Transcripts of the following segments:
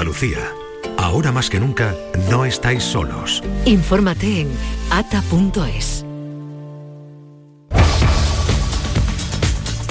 Andalucía. Ahora más que nunca, no estáis solos. Infórmate en ata.es.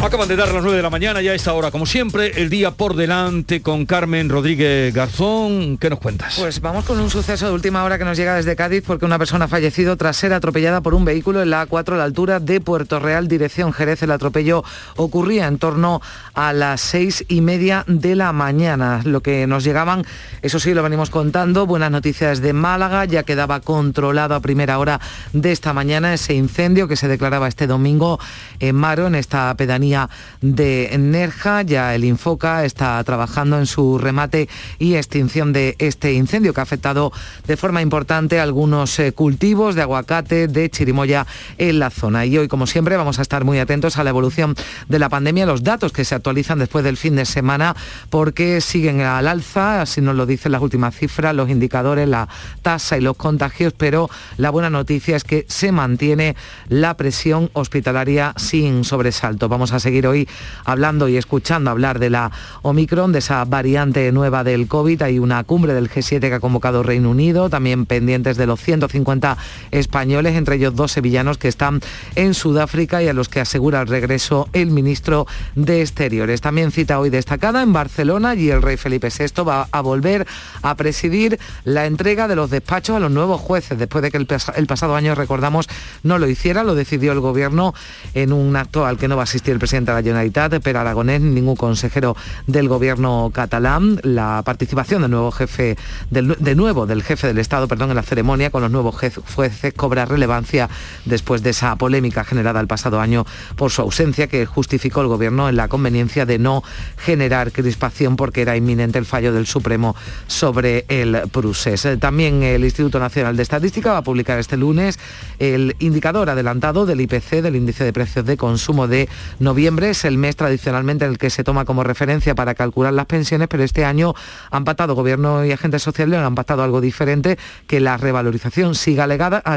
Acaban de dar las 9 de la mañana, ya a esta hora, como siempre, el día por delante con Carmen Rodríguez Garzón. ¿Qué nos cuentas? Pues vamos con un suceso de última hora que nos llega desde Cádiz porque una persona ha fallecido tras ser atropellada por un vehículo en la A4 a la altura de Puerto Real, dirección Jerez. El atropello ocurría en torno a las seis y media de la mañana. Lo que nos llegaban, eso sí, lo venimos contando, buenas noticias de Málaga, ya quedaba controlado a primera hora de esta mañana ese incendio que se declaraba este domingo en Maro, en esta pedanía de Nerja. Ya el Infoca está trabajando en su remate y extinción de este incendio que ha afectado de forma importante algunos eh, cultivos de aguacate, de chirimoya en la zona. Y hoy, como siempre, vamos a estar muy atentos a la evolución de la pandemia, los datos que se actualizan después del fin de semana, porque siguen al alza, así nos lo dicen las últimas cifras, los indicadores, la tasa y los contagios, pero la buena noticia es que se mantiene la presión hospitalaria sin sobresalto. Vamos a seguir hoy hablando y escuchando hablar de la Omicron, de esa variante nueva del COVID. Hay una cumbre del G7 que ha convocado Reino Unido, también pendientes de los 150 españoles, entre ellos dos sevillanos que están en Sudáfrica y a los que asegura el regreso el ministro de Exteriores. También cita hoy destacada en Barcelona y el rey Felipe VI va a volver a presidir la entrega de los despachos a los nuevos jueces, después de que el, el pasado año, recordamos, no lo hiciera, lo decidió el gobierno en un acto al que no va a asistir el presidente de la Generalitat, Per Aragonés, ningún consejero del gobierno catalán. La participación del nuevo jefe, del, de nuevo del jefe del Estado, perdón, en la ceremonia con los nuevos jueces cobra relevancia después de esa polémica generada el pasado año por su ausencia que justificó el gobierno en la conveniencia de no generar crispación porque era inminente el fallo del Supremo sobre el Prusés. También el Instituto Nacional de Estadística va a publicar este lunes el indicador adelantado del IPC, del índice de precios de consumo de noviembre Noviembre es el mes tradicionalmente en el que se toma como referencia para calcular las pensiones, pero este año han patado gobierno y agentes sociales, han patado algo diferente, que la revalorización siga,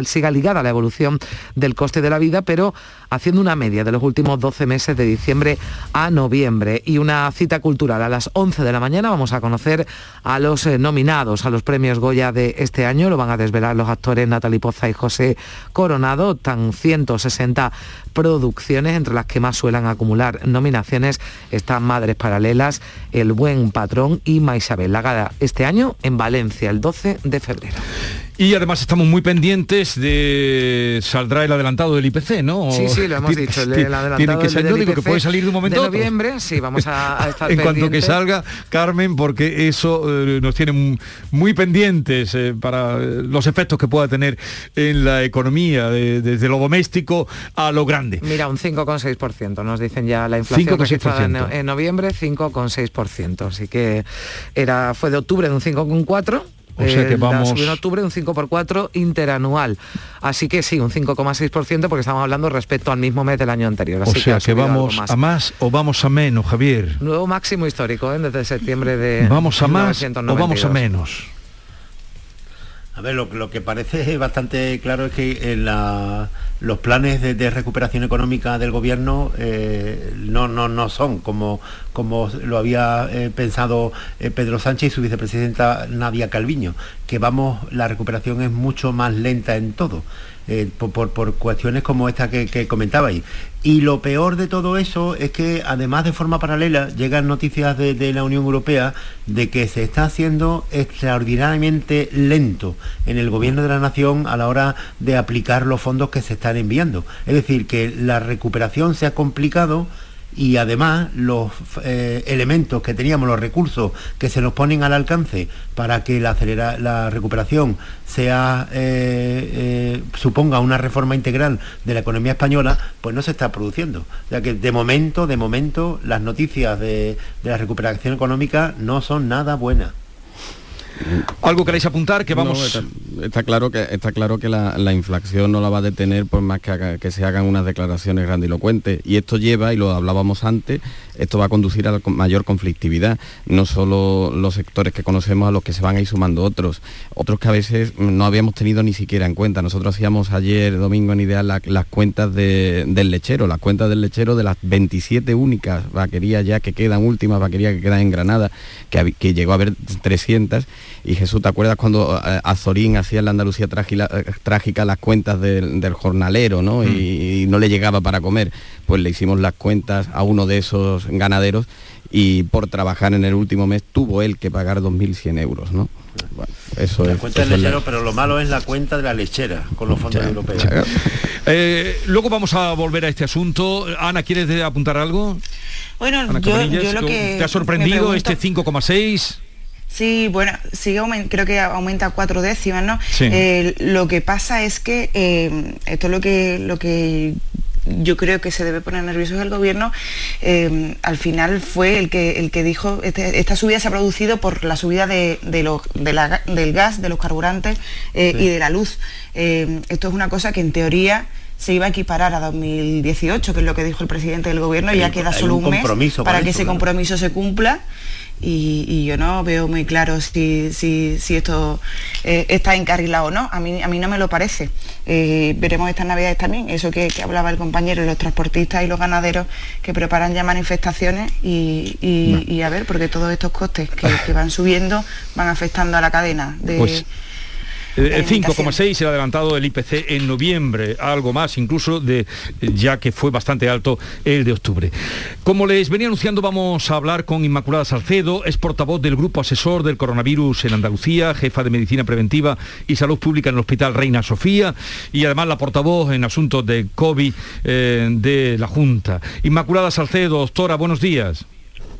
siga ligada a la evolución del coste de la vida, pero haciendo una media de los últimos 12 meses de diciembre a noviembre. Y una cita cultural a las 11 de la mañana vamos a conocer a los eh, nominados a los premios Goya de este año. Lo van a desvelar los actores Natalie Poza y José Coronado. Tan 160 producciones, entre las que más suelen acumular nominaciones están Madres Paralelas, El Buen Patrón y Maisabel Lagada. Este año en Valencia, el 12 de febrero. Y además estamos muy pendientes de saldrá el adelantado del IPC, ¿no? Sí, sí, lo hemos dicho. El, adelantado que salir, digo que puede salir de un momento de noviembre, sí, vamos a, estar En cuanto que salga, Carmen, porque eso eh, nos tiene muy pendientes eh, para los efectos que pueda tener en la economía, desde lo doméstico a lo grande. Mira, un 5,6%, nos dicen ya la inflación registrada en, en noviembre, 5,6%. Así que era, fue de octubre de un 5,4% o sea que vamos... en octubre un 5 por 4 interanual. Así que sí, un 5,6% porque estamos hablando respecto al mismo mes del año anterior. Así o sea que, vamos a más o vamos a menos, Javier. Nuevo máximo histórico ¿eh? desde septiembre de ¿Vamos a más o vamos a menos? A ver, lo, que parece bastante claro es que en los planes de, recuperación económica del gobierno eh, no, no, no son como, como lo había eh, pensado eh, Pedro Sánchez y su vicepresidenta Nadia Calviño, que vamos, la recuperación es mucho más lenta en todo. Eh, por, cuestiones como esta que, que, comentabais. Y lo peor de todo eso es que además de forma paralela llegan noticias de, la Unión Europea de que se está haciendo extraordinariamente lento en el gobierno de la nación a la hora de aplicar los fondos que se están enviando. Es decir, que la recuperación se ha complicado y además los eh, elementos que teníamos, los recursos que se nos ponen al alcance para que la, recuperación sea, eh, eh, suponga una reforma integral de la economía española, pues no se está produciendo. O sea que de momento, de momento, las noticias de, de la recuperación económica no son nada buenas. ¿Algo queréis apuntar? Que vamos... está, claro que, está claro que la, inflación no la va a detener por más que, que se hagan unas declaraciones grandilocuentes. Y esto lleva, y lo hablábamos antes, esto va a conducir a la mayor conflictividad, no solo los sectores que conocemos a los que se van a ir sumando otros, otros que a veces no habíamos tenido ni siquiera en cuenta. Nosotros hacíamos ayer, domingo en Ideal, las cuentas del lechero, las cuentas del lechero de las 27 únicas vaquerías ya que quedan, últimas vaquerías que quedan en Granada, que, que llegó a haber 300. Y Jesús, ¿te acuerdas cuando eh, Azorín hacía en la Andalucía eh, trágica, las cuentas del, jornalero, ¿no? Mm. y no le llegaba para comer? Pues le hicimos las cuentas a uno de esos ganaderos y por trabajar en el último mes tuvo él que pagar 2.100 euros, ¿no? eso la cuenta del lechero, pero lo malo es la cuenta de la lechera con los fondos europeos. Eh, luego vamos a volver a este asunto. Ana, ¿quieres apuntar algo? Bueno, yo, lo que ¿Te ha sorprendido este 5,6? Sí, bueno, sigue creo que aumenta cuatro décimas, ¿no? Eh, lo que pasa es que eh, esto es lo que lo que yo creo que se debe poner nervioso el gobierno, eh, al final fue el que, el que dijo, este, esta subida se ha producido por la subida de, del gas, de los carburantes eh, y de la luz. Eh, esto es una cosa que en teoría se iba a equiparar a 2018, que es lo que dijo el presidente del gobierno, y ya queda solo un, mes para que ese compromiso se cumpla y, yo no veo muy claro si, esto eh, está encarrilado o no. A mí, a mí no me lo parece. Eh, veremos estas navidades también, eso que, hablaba el compañero, los transportistas y los ganaderos que preparan ya manifestaciones y, a ver, porque todos estos costes que, van subiendo van afectando a la cadena de... Pues, el 5,6 el adelantado del IPC en noviembre, algo más incluso de ya que fue bastante alto el de octubre. Como les venía anunciando, vamos a hablar con Inmaculada Salcedo, es portavoz del Grupo Asesor del Coronavirus en Andalucía, jefa de Medicina Preventiva y Salud Pública en el Hospital Reina Sofía y además la portavoz en asuntos de COVID eh, de la Junta. Inmaculada Salcedo, doctora, buenos días.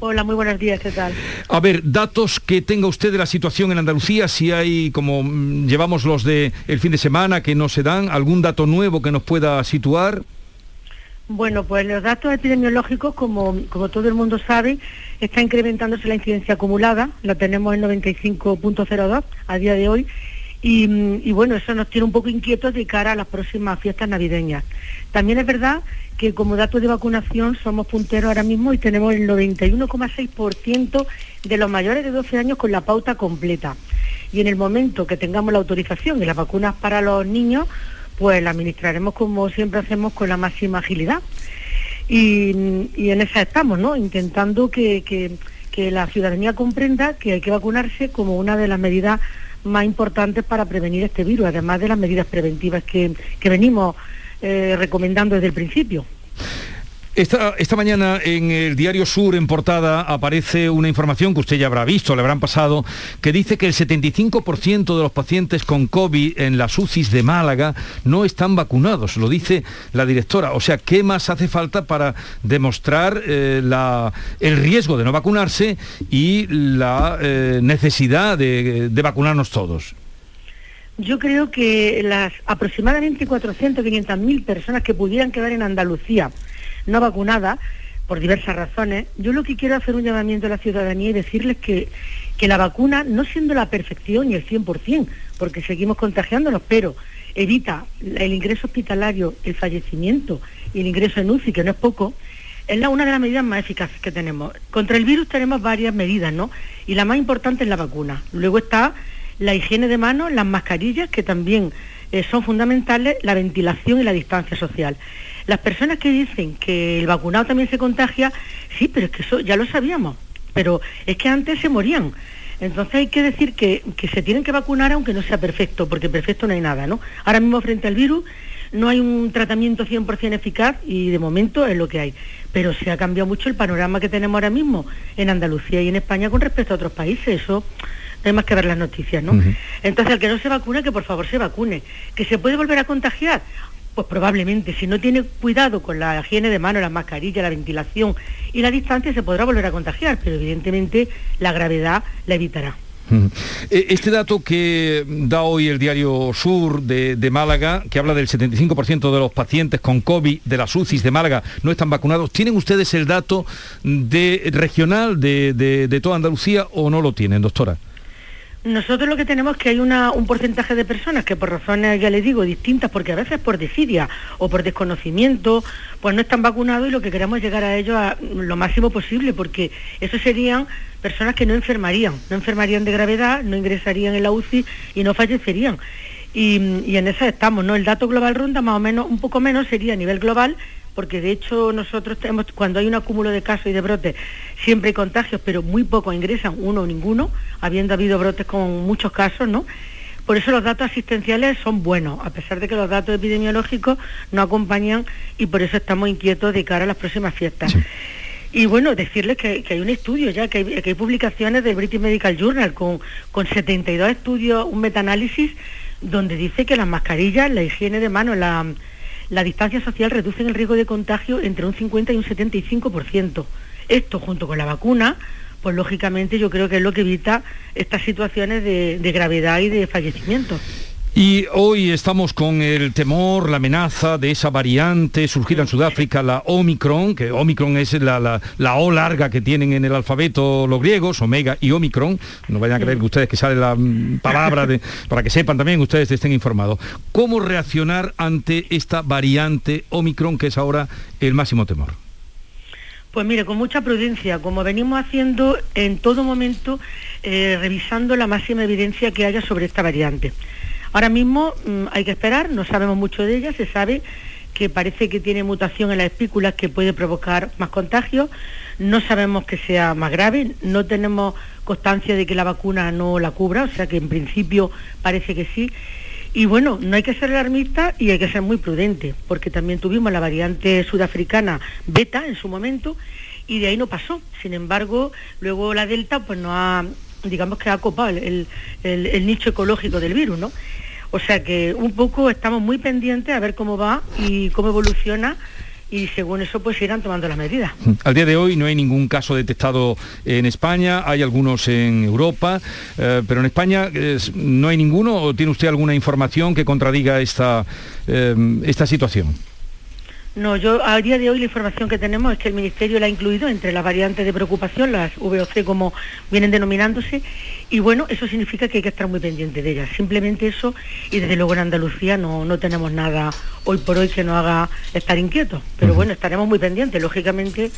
Hola, muy buenos días, ¿qué tal? A ver, datos que tenga usted de la situación en Andalucía, si hay, como mm, llevamos los de el fin de semana, que no se dan, algún dato nuevo que nos pueda situar. Bueno, pues los datos epidemiológicos, como, como todo el mundo sabe, está incrementándose la incidencia acumulada, la tenemos en 95.02 a día de hoy, y, y, bueno, eso nos tiene un poco inquietos de cara a las próximas fiestas navideñas. También es verdad que como datos de vacunación somos punteros ahora mismo y tenemos el 91,6% de los mayores de 12 años con la pauta completa. Y en el momento que tengamos la autorización y las vacunas para los niños, pues la administraremos como siempre hacemos con la máxima agilidad. Y, en esa estamos, ¿no? Intentando que, la ciudadanía comprenda que hay que vacunarse como una de las medidas más importantes para prevenir este virus, además de las medidas preventivas que, que venimos eh, recomendando desde el principio. Esta, mañana en el diario Sur, en portada, aparece una información que usted ya habrá visto, le habrán pasado, que dice que el 75% de los pacientes con COVID en las UCIs de Málaga no están vacunados, lo dice la directora. O sea, ¿qué más hace falta para demostrar eh, el riesgo de no vacunarse y la eh, necesidad de vacunarnos todos? Yo creo que las aproximadamente 400, 500 mil personas que pudieran quedar en Andalucía no vacunadas, por diversas razones, yo lo que quiero hacer un llamamiento a la ciudadanía y decirles que, que la vacuna, no siendo la perfección y el 100%, porque seguimos contagiándonos, pero evita el ingreso hospitalario, el fallecimiento y el ingreso en UCI, que no es poco, es la, una de las medidas más eficaces que tenemos. Contra el virus tenemos varias medidas, ¿no? Y la más importante es la vacuna. Luego está la higiene de manos, las mascarillas, que también eh, son fundamentales, la ventilación y la distancia social. Las personas que dicen que el vacunado también se contagia, sí, pero es que eso ya lo sabíamos, pero es que antes se morían. Entonces hay que decir que, que se tienen que vacunar aunque no sea perfecto, porque perfecto no hay nada, ¿no? Ahora mismo frente al virus no hay un tratamiento 100% eficaz y de momento es lo que hay. Pero se ha cambiado mucho el panorama que tenemos ahora mismo en Andalucía y en España con respecto a otros países. Eso hay más que ver las noticias, ¿no? Entonces, el que no se vacuna, que por favor se vacune. ¿Que se puede volver a contagiar? Pues probablemente, si no tiene cuidado con la higiene de mano, la mascarilla, la ventilación y la distancia, se podrá volver a contagiar, pero evidentemente la gravedad la evitará. E, este dato que da hoy el diario Sur de, Málaga, que habla del 75% de los pacientes con COVID de las UCIs de Málaga no están vacunados, ¿tienen ustedes el dato de regional de toda Andalucía o no lo tienen, doctora? Nosotros lo que tenemos es que hay un porcentaje de personas que por razones, ya les digo, distintas, porque a veces por desidia o por desconocimiento, pues no están vacunados y lo que queremos es llegar a ellos a lo máximo posible, porque eso serían personas que no enfermarían, no enfermarían de gravedad, no ingresarían en la UCI y no fallecerían. Y, en eso estamos, ¿no? El dato global ronda más o menos, un poco menos sería a nivel global, porque de hecho nosotros tenemos, cuando hay un acúmulo de casos y de brotes, siempre hay contagios, pero muy pocos ingresan, uno o ninguno, habiendo habido brotes con muchos casos, ¿no? Por eso los datos asistenciales son buenos, a pesar de que los datos epidemiológicos no acompañan y por eso estamos inquietos de cara a las próximas fiestas. Y bueno, decirles que, hay un estudio ya, que hay, publicaciones del British Medical Journal con, con 72 estudios, un metaanálisis, donde dice que las mascarillas, la higiene de manos, la la distancia social reduce el riesgo de contagio entre un 50 y un 75%. Esto junto con la vacuna, pues lógicamente yo creo que es lo que evita estas situaciones de, de gravedad y de fallecimiento. Y hoy estamos con el temor, la amenaza de esa variante surgida en Sudáfrica, la Omicron, que Omicron es la, O larga que tienen en el alfabeto los griegos, Omega y Omicron. No vayan a creer que ustedes que sale la mm, palabra de, para que sepan también, ustedes estén informados. ¿Cómo reaccionar ante esta variante Omicron que es ahora el máximo temor? Pues mire, con mucha prudencia, como venimos haciendo en todo momento, eh, revisando la máxima evidencia que haya sobre esta variante. Ahora mismo mm, hay que esperar, no sabemos mucho de ella, se sabe que parece que tiene mutación en las espículas que puede provocar más contagios, no sabemos que sea más grave, no tenemos constancia de que la vacuna no la cubra, o sea que en principio parece que sí. Y bueno, no hay que ser alarmista y hay que ser muy prudente, porque también tuvimos la variante sudafricana beta en su momento y de ahí no pasó. Sin embargo, luego la delta pues no ha, digamos que ha copado el, el nicho ecológico del virus, ¿no? O sea que un poco estamos muy pendientes a ver cómo va y cómo evoluciona y según eso pues irán tomando las medidas. Al día de hoy no hay ningún caso detectado en España, hay algunos en Europa, eh, pero en España no hay ninguno o tiene usted alguna información que contradiga esta, eh, esta situación. No, yo a día de hoy la información que tenemos es que el Ministerio la ha incluido entre las variantes de preocupación, las VOC como vienen denominándose, y bueno, eso significa que hay que estar muy pendiente de ellas. Simplemente eso, y desde luego en Andalucía no, no tenemos nada hoy por hoy que nos haga estar inquietos. Pero bueno, estaremos muy pendientes, lógicamente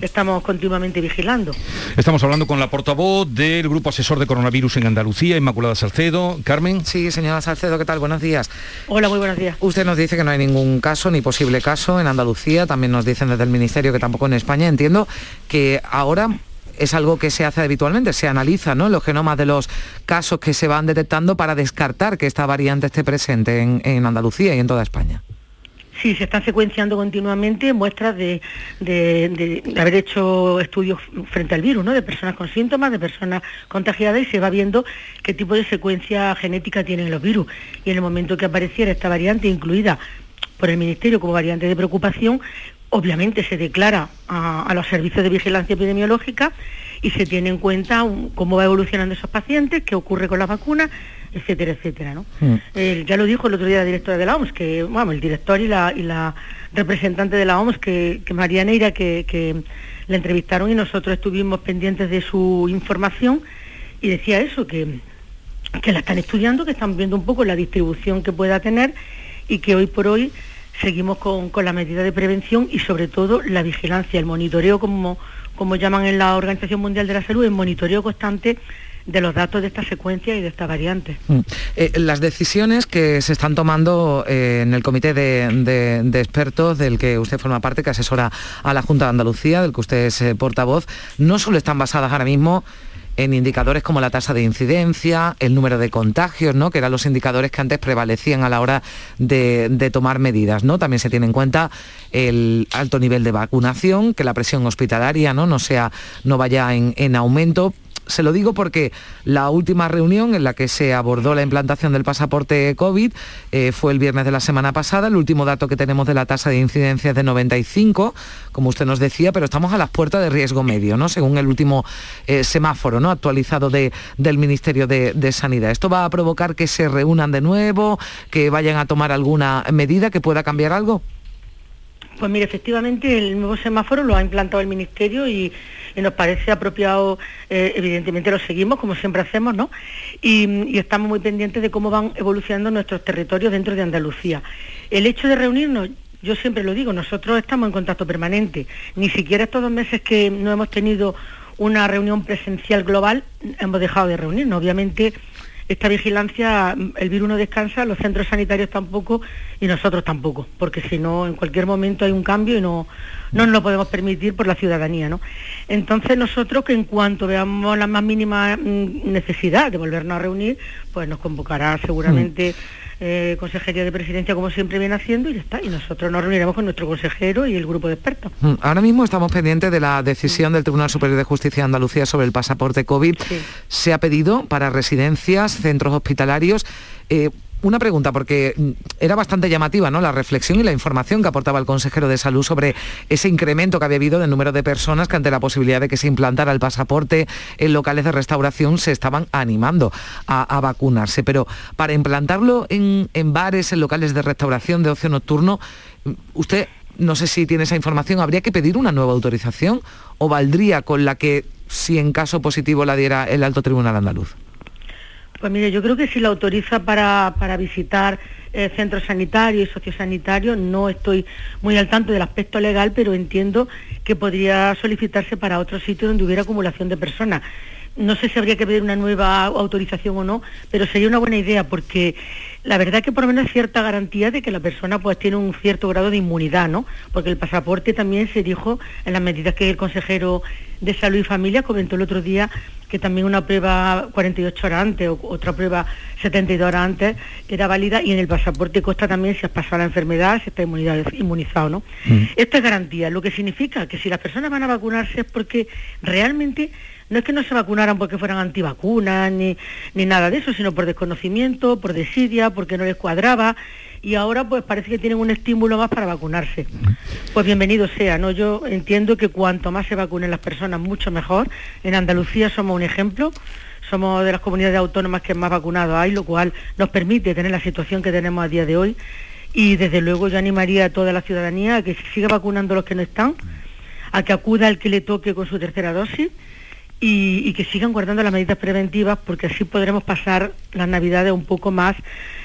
estamos continuamente vigilando. Estamos hablando con la portavoz del Grupo Asesor de Coronavirus en Andalucía, Inmaculada Salcedo. Carmen. Sí, señora Salcedo, ¿qué tal? Buenos días. Hola, muy buenos días. Usted nos dice que no hay ningún caso ni posible caso en Andalucía, también nos dicen desde el Ministerio que tampoco en España. Entiendo que ahora es algo que se hace habitualmente, se analiza ¿no? los genomas de los casos que se van detectando para descartar que esta variante esté presente en Andalucía y en toda España. Sí, se están secuenciando continuamente muestras de, haber hecho estudios frente al virus, ¿no? de personas con síntomas, de personas contagiadas y se va viendo qué tipo de secuencia genética tienen los virus. Y en el momento que apareciera esta variante incluida por el Ministerio como variante de preocupación, obviamente se declara a, a los servicios de vigilancia epidemiológica y se tiene en cuenta cómo va evolucionando esos pacientes, qué ocurre con las vacunas, etcétera, etcétera. ¿no? Mm. ya lo dijo el otro día la directora de la OMS, que, vamos, el director y la, y la representante de la OMS, que, que María Neira, que, que la entrevistaron y nosotros estuvimos pendientes de su información y decía eso, que, que la están estudiando, que están viendo un poco la distribución que pueda tener y que hoy por hoy seguimos con, con la medida de prevención y sobre todo la vigilancia, el monitoreo como como llaman en la Organización Mundial de la Salud, en monitoreo constante de los datos de esta secuencia y de esta variante. Mm. Eh, las decisiones que se están tomando eh, en el comité de, expertos del que usted forma parte, que asesora a la Junta de Andalucía, del que usted es eh, portavoz, no solo están basadas ahora mismo en indicadores como la tasa de incidencia, el número de contagios, ¿no? que eran los indicadores que antes prevalecían a la hora de, tomar medidas. ¿no? También se tiene en cuenta el alto nivel de vacunación, que la presión hospitalaria no, no, sea, no vaya en, en aumento, se lo digo porque la última reunión en la que se abordó la implantación del pasaporte COVID eh, fue el viernes de la semana pasada. El último dato que tenemos de la tasa de incidencia es de 95, como usted nos decía, pero estamos a las puertas de riesgo medio, ¿no? Según el último eh, semáforo ¿no? actualizado del Ministerio de, de Sanidad. ¿Esto va a provocar que se reúnan de nuevo, que vayan a tomar alguna medida que pueda cambiar algo? Pues mire, efectivamente el nuevo semáforo lo ha implantado el Ministerio y, nos parece apropiado, eh, evidentemente lo seguimos como siempre hacemos, ¿no? Y, estamos muy pendientes de cómo van evolucionando nuestros territorios dentro de Andalucía. El hecho de reunirnos, yo siempre lo digo, nosotros estamos en contacto permanente, ni siquiera estos dos meses que no hemos tenido una reunión presencial global hemos dejado de reunirnos. Obviamente esta vigilancia, el virus no descansa, los centros sanitarios tampoco y nosotros tampoco, porque si no, en cualquier momento hay un cambio y no, no nos lo podemos permitir por la ciudadanía. ¿no? Entonces nosotros que en cuanto veamos la más mínima mm, necesidad de volvernos a reunir, pues nos convocará seguramente... Mm eh, Consejería de Presidencia, como siempre viene haciendo, y ya está. Y nosotros nos reuniremos con nuestro consejero y el grupo de expertos. Mm, ahora mismo estamos pendientes de la decisión del Tribunal Superior de Justicia de Andalucía sobre el pasaporte COVID. Se ha pedido para residencias, centros hospitalarios. Eh, una pregunta, porque mm, era bastante llamativa ¿no? la reflexión y la información que aportaba el consejero de salud sobre ese incremento que había habido del número de personas que ante la posibilidad de que se implantara el pasaporte en locales de restauración se estaban animando a, vacunarse. Pero para implantarlo en, en bares, en locales de restauración, de ocio nocturno, mm, usted no sé si tiene esa información, ¿habría que pedir una nueva autorización o valdría con la que si en caso positivo la diera el alto tribunal andaluz? Pues mire, yo creo que si la autoriza para, visitar eh, centros sanitarios y sociosanitarios, no estoy muy al tanto del aspecto legal, pero entiendo que podría solicitarse para otro sitio donde hubiera acumulación de personas. No sé si habría que pedir una nueva autorización o no, pero sería una buena idea porque la verdad que por lo menos cierta garantía de que la persona pues tiene un cierto grado de inmunidad, ¿no? Porque el pasaporte también se dijo en las medidas que el consejero de Salud y Familia comentó el otro día que también una prueba 48 horas antes o otra prueba 72 horas antes era válida y en el pasaporte consta también si has pasado la enfermedad, si está inmunizado, ¿no? Mm. Esto es garantía, lo que significa que si las personas van a vacunarse es porque realmente no es que no se vacunaran porque fueran antivacunas ni, ni nada de eso, sino por desconocimiento, por desidia, porque no les cuadraba y ahora pues parece que tienen un estímulo más para vacunarse. Pues bienvenido sea, ¿no? Yo entiendo que cuanto más se vacunen las personas, mucho mejor. En Andalucía somos un ejemplo, somos de las comunidades autónomas que más vacunados hay, lo cual nos permite tener la situación que tenemos a día de hoy. Y desde luego yo animaría a toda la ciudadanía a que siga vacunando los que no están, a que acuda al que le toque con su tercera dosis y, que sigan guardando las medidas preventivas porque así podremos pasar las navidades un poco más,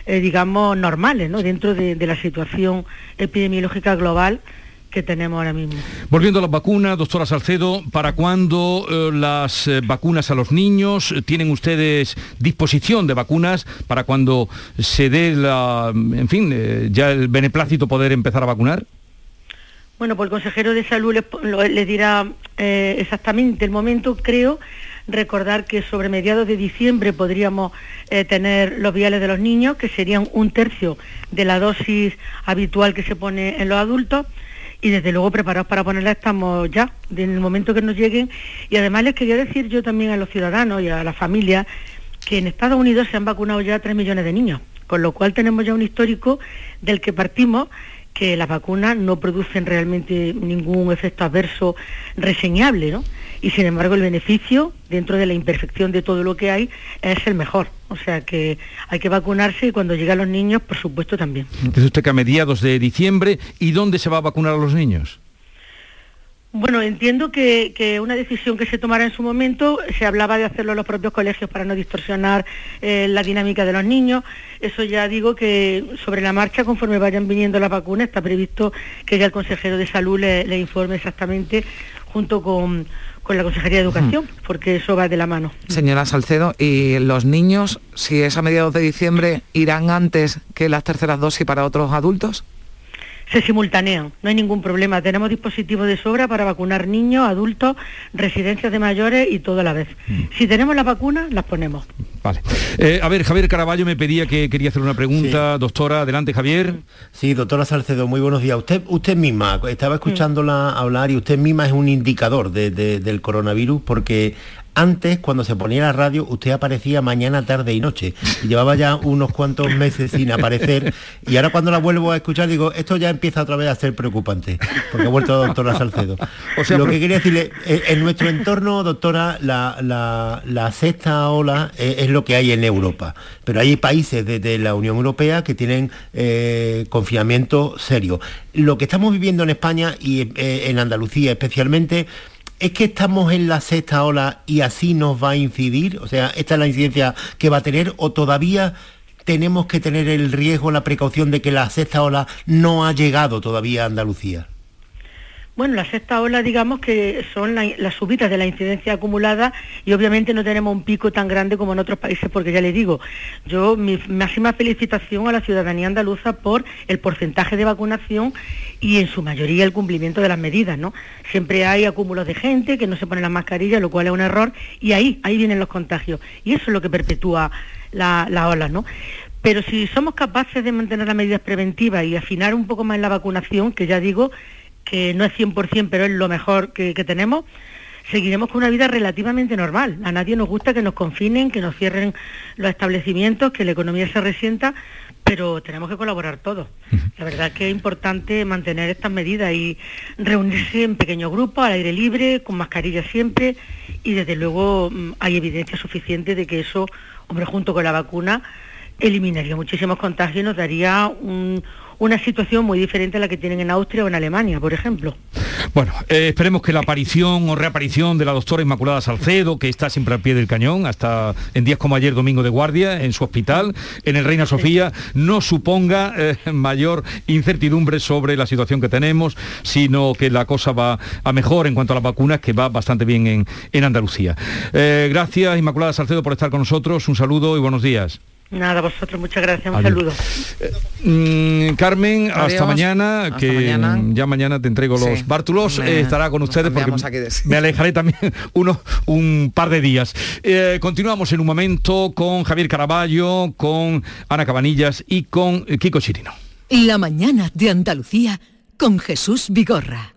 eh, digamos, normales, ¿no? Dentro de, la situación epidemiológica global que tenemos ahora mismo. Volviendo a las vacunas, doctora Salcedo, ¿para cuándo eh, las eh, vacunas a los niños? ¿Tienen ustedes disposición de vacunas para cuando se dé la, en fin, ya el beneplácito poder empezar a vacunar? Bueno, pues el consejero de salud les, dirá eh, exactamente el momento, creo, recordar que sobre mediados de diciembre podríamos eh, tener los viales de los niños, que serían un tercio de la dosis habitual que se pone en los adultos, y desde luego preparados para ponerla estamos ya, en el momento que nos lleguen. Y además les quería decir yo también a los ciudadanos y a las familias que en Estados Unidos se han vacunado ya 3 millones de niños, con lo cual tenemos ya un histórico del que partimos que las vacunas no producen realmente ningún efecto adverso reseñable, ¿no? Y sin embargo el beneficio, dentro de la imperfección de todo lo que hay, es el mejor. O sea que hay que vacunarse y cuando llegan los niños, por supuesto, también. Dice usted que a mediados de diciembre, ¿y dónde se va a vacunar a los niños? Bueno, entiendo que, una decisión que se tomara en su momento, se hablaba de hacerlo en los propios colegios para no distorsionar eh, la dinámica de los niños. Eso ya digo que sobre la marcha, conforme vayan viniendo las vacunas, está previsto que ya el consejero de salud le, informe exactamente junto con, la Consejería de Educación, porque eso va de la mano. Señora Salcedo, ¿y los niños, si es a mediados de diciembre, irán antes que las terceras dosis para otros adultos? Se simultanean, no hay ningún problema. Tenemos dispositivos de sobra para vacunar niños, adultos, residencias de mayores y todo a la vez. Mm. Si tenemos las vacunas, las ponemos. Vale. Eh, a ver, Javier Caraballo me pedía que quería hacer una pregunta. Doctora, adelante, Javier. Sí, doctora Salcedo, muy buenos días. Usted, usted misma, estaba escuchándola hablar y usted misma es un indicador del coronavirus porque antes, cuando se ponía la radio, usted aparecía mañana, tarde y noche. Y llevaba ya unos cuantos meses sin aparecer. Y ahora cuando la vuelvo a escuchar, digo, esto ya empieza otra vez a ser preocupante. Porque ha vuelto doctora Salcedo. O sea, lo que quería decirle, en nuestro entorno, doctora, la, sexta ola es, lo que hay en Europa. Pero hay países de, la Unión Europea que tienen eh, confinamiento serio. Lo que estamos viviendo en España y eh, en Andalucía especialmente ¿Es que estamos en la sexta ola y así nos va a incidir? O sea, ¿esta es la incidencia que va a tener o todavía tenemos que tener el riesgo, la precaución de que la sexta ola no ha llegado todavía a Andalucía? Bueno, la sexta ola, digamos que son las subidas de la incidencia acumulada y obviamente no tenemos un pico tan grande como en otros países, porque ya les digo, yo mi máxima felicitación a la ciudadanía andaluza por el porcentaje de vacunación y en su mayoría el cumplimiento de las medidas, ¿no? Siempre hay acúmulos de gente que no se pone las mascarillas, lo cual es un error, y ahí, ahí vienen los contagios. Y eso es lo que perpetúa la, la ola, ¿no? Pero si somos capaces de mantener las medidas preventivas y afinar un poco más la vacunación, que ya digo, que no es 100%, pero es lo mejor que, tenemos, seguiremos con una vida relativamente normal. A nadie nos gusta que nos confinen, que nos cierren los establecimientos, que la economía se resienta, pero tenemos que colaborar todos. La verdad que es importante mantener estas medidas y reunirse en pequeños grupos, al aire libre, con mascarilla siempre, y desde luego mm, hay evidencia suficiente de que eso, hombre, junto con la vacuna, eliminaría muchísimos contagios y nos daría un una situación muy diferente a la que tienen en Austria o en Alemania, por ejemplo. Bueno, eh, esperemos que la aparición o reaparición de la doctora Inmaculada Salcedo, que está siempre al pie del cañón, hasta en días como ayer domingo de guardia, en su hospital, en el Reina Sofía, no suponga eh, mayor incertidumbre sobre la situación que tenemos, sino que la cosa va a mejor en cuanto a las vacunas, que va bastante bien en, en Andalucía. Eh, gracias, Inmaculada Salcedo, por estar con nosotros. Un saludo y buenos días. Nada, vosotros, muchas gracias, un saludo. Mm, Carmen, hasta mañana, que ya mañana te entrego los bártulos, eh, estará con ustedes porque me alejaré también uno, un par de días. Eh, continuamos en un momento con Javier Caraballo, con Ana Cabanillas y con Kiko Chirino. La mañana de Andalucía con Jesús Vigorra.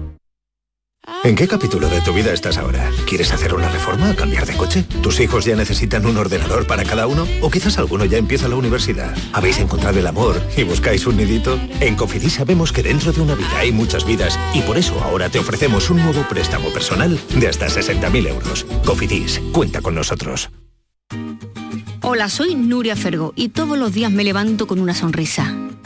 ¿En qué capítulo de tu vida estás ahora? ¿Quieres hacer una reforma cambiar de coche? ¿Tus hijos ya necesitan un ordenador para cada uno? ¿O quizás alguno ya empieza la universidad? ¿Habéis encontrado el amor y buscáis un nidito? En Cofidis sabemos que dentro de una vida hay muchas vidas y por eso ahora te ofrecemos un nuevo préstamo personal de hasta 60.000 euros. Cofidis, cuenta con nosotros. Hola, soy Nuria Fergo y todos los días me levanto con una sonrisa.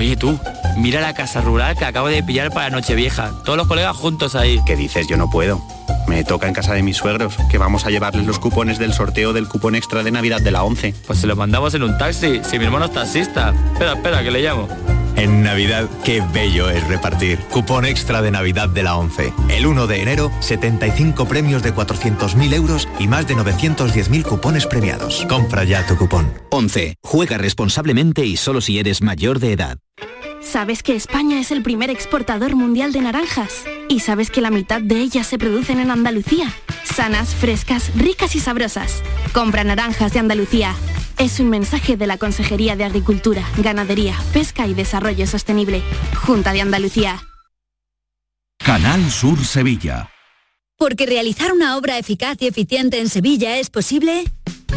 Oye tú, mira la casa rural que acabo de pillar para Nochevieja. Todos los colegas juntos ahí. ¿Qué dices? Yo no puedo. Me toca en casa de mis suegros, que vamos a llevarles los cupones del sorteo del cupón extra de Navidad de la 11. Pues se lo mandamos en un taxi, si mi hermano es taxista. Espera, espera, que le llamo. En Navidad, qué bello es repartir. Cupón extra de Navidad de la 11. El 1 de enero, 75 premios de 400.000 euros y más de 910.000 cupones premiados. Compra ya tu cupón. 11. Juega responsablemente y solo si eres mayor de edad. ¿Sabes que España es el primer exportador mundial de naranjas? ¿Y sabes que la mitad de ellas se producen en Andalucía? Sanas, frescas, ricas y sabrosas. Compra naranjas de Andalucía. Es un mensaje de la Consejería de Agricultura, Ganadería, Pesca y Desarrollo Sostenible. Junta de Andalucía. Canal Sur Sevilla. Porque realizar una obra eficaz y eficiente en Sevilla es posible.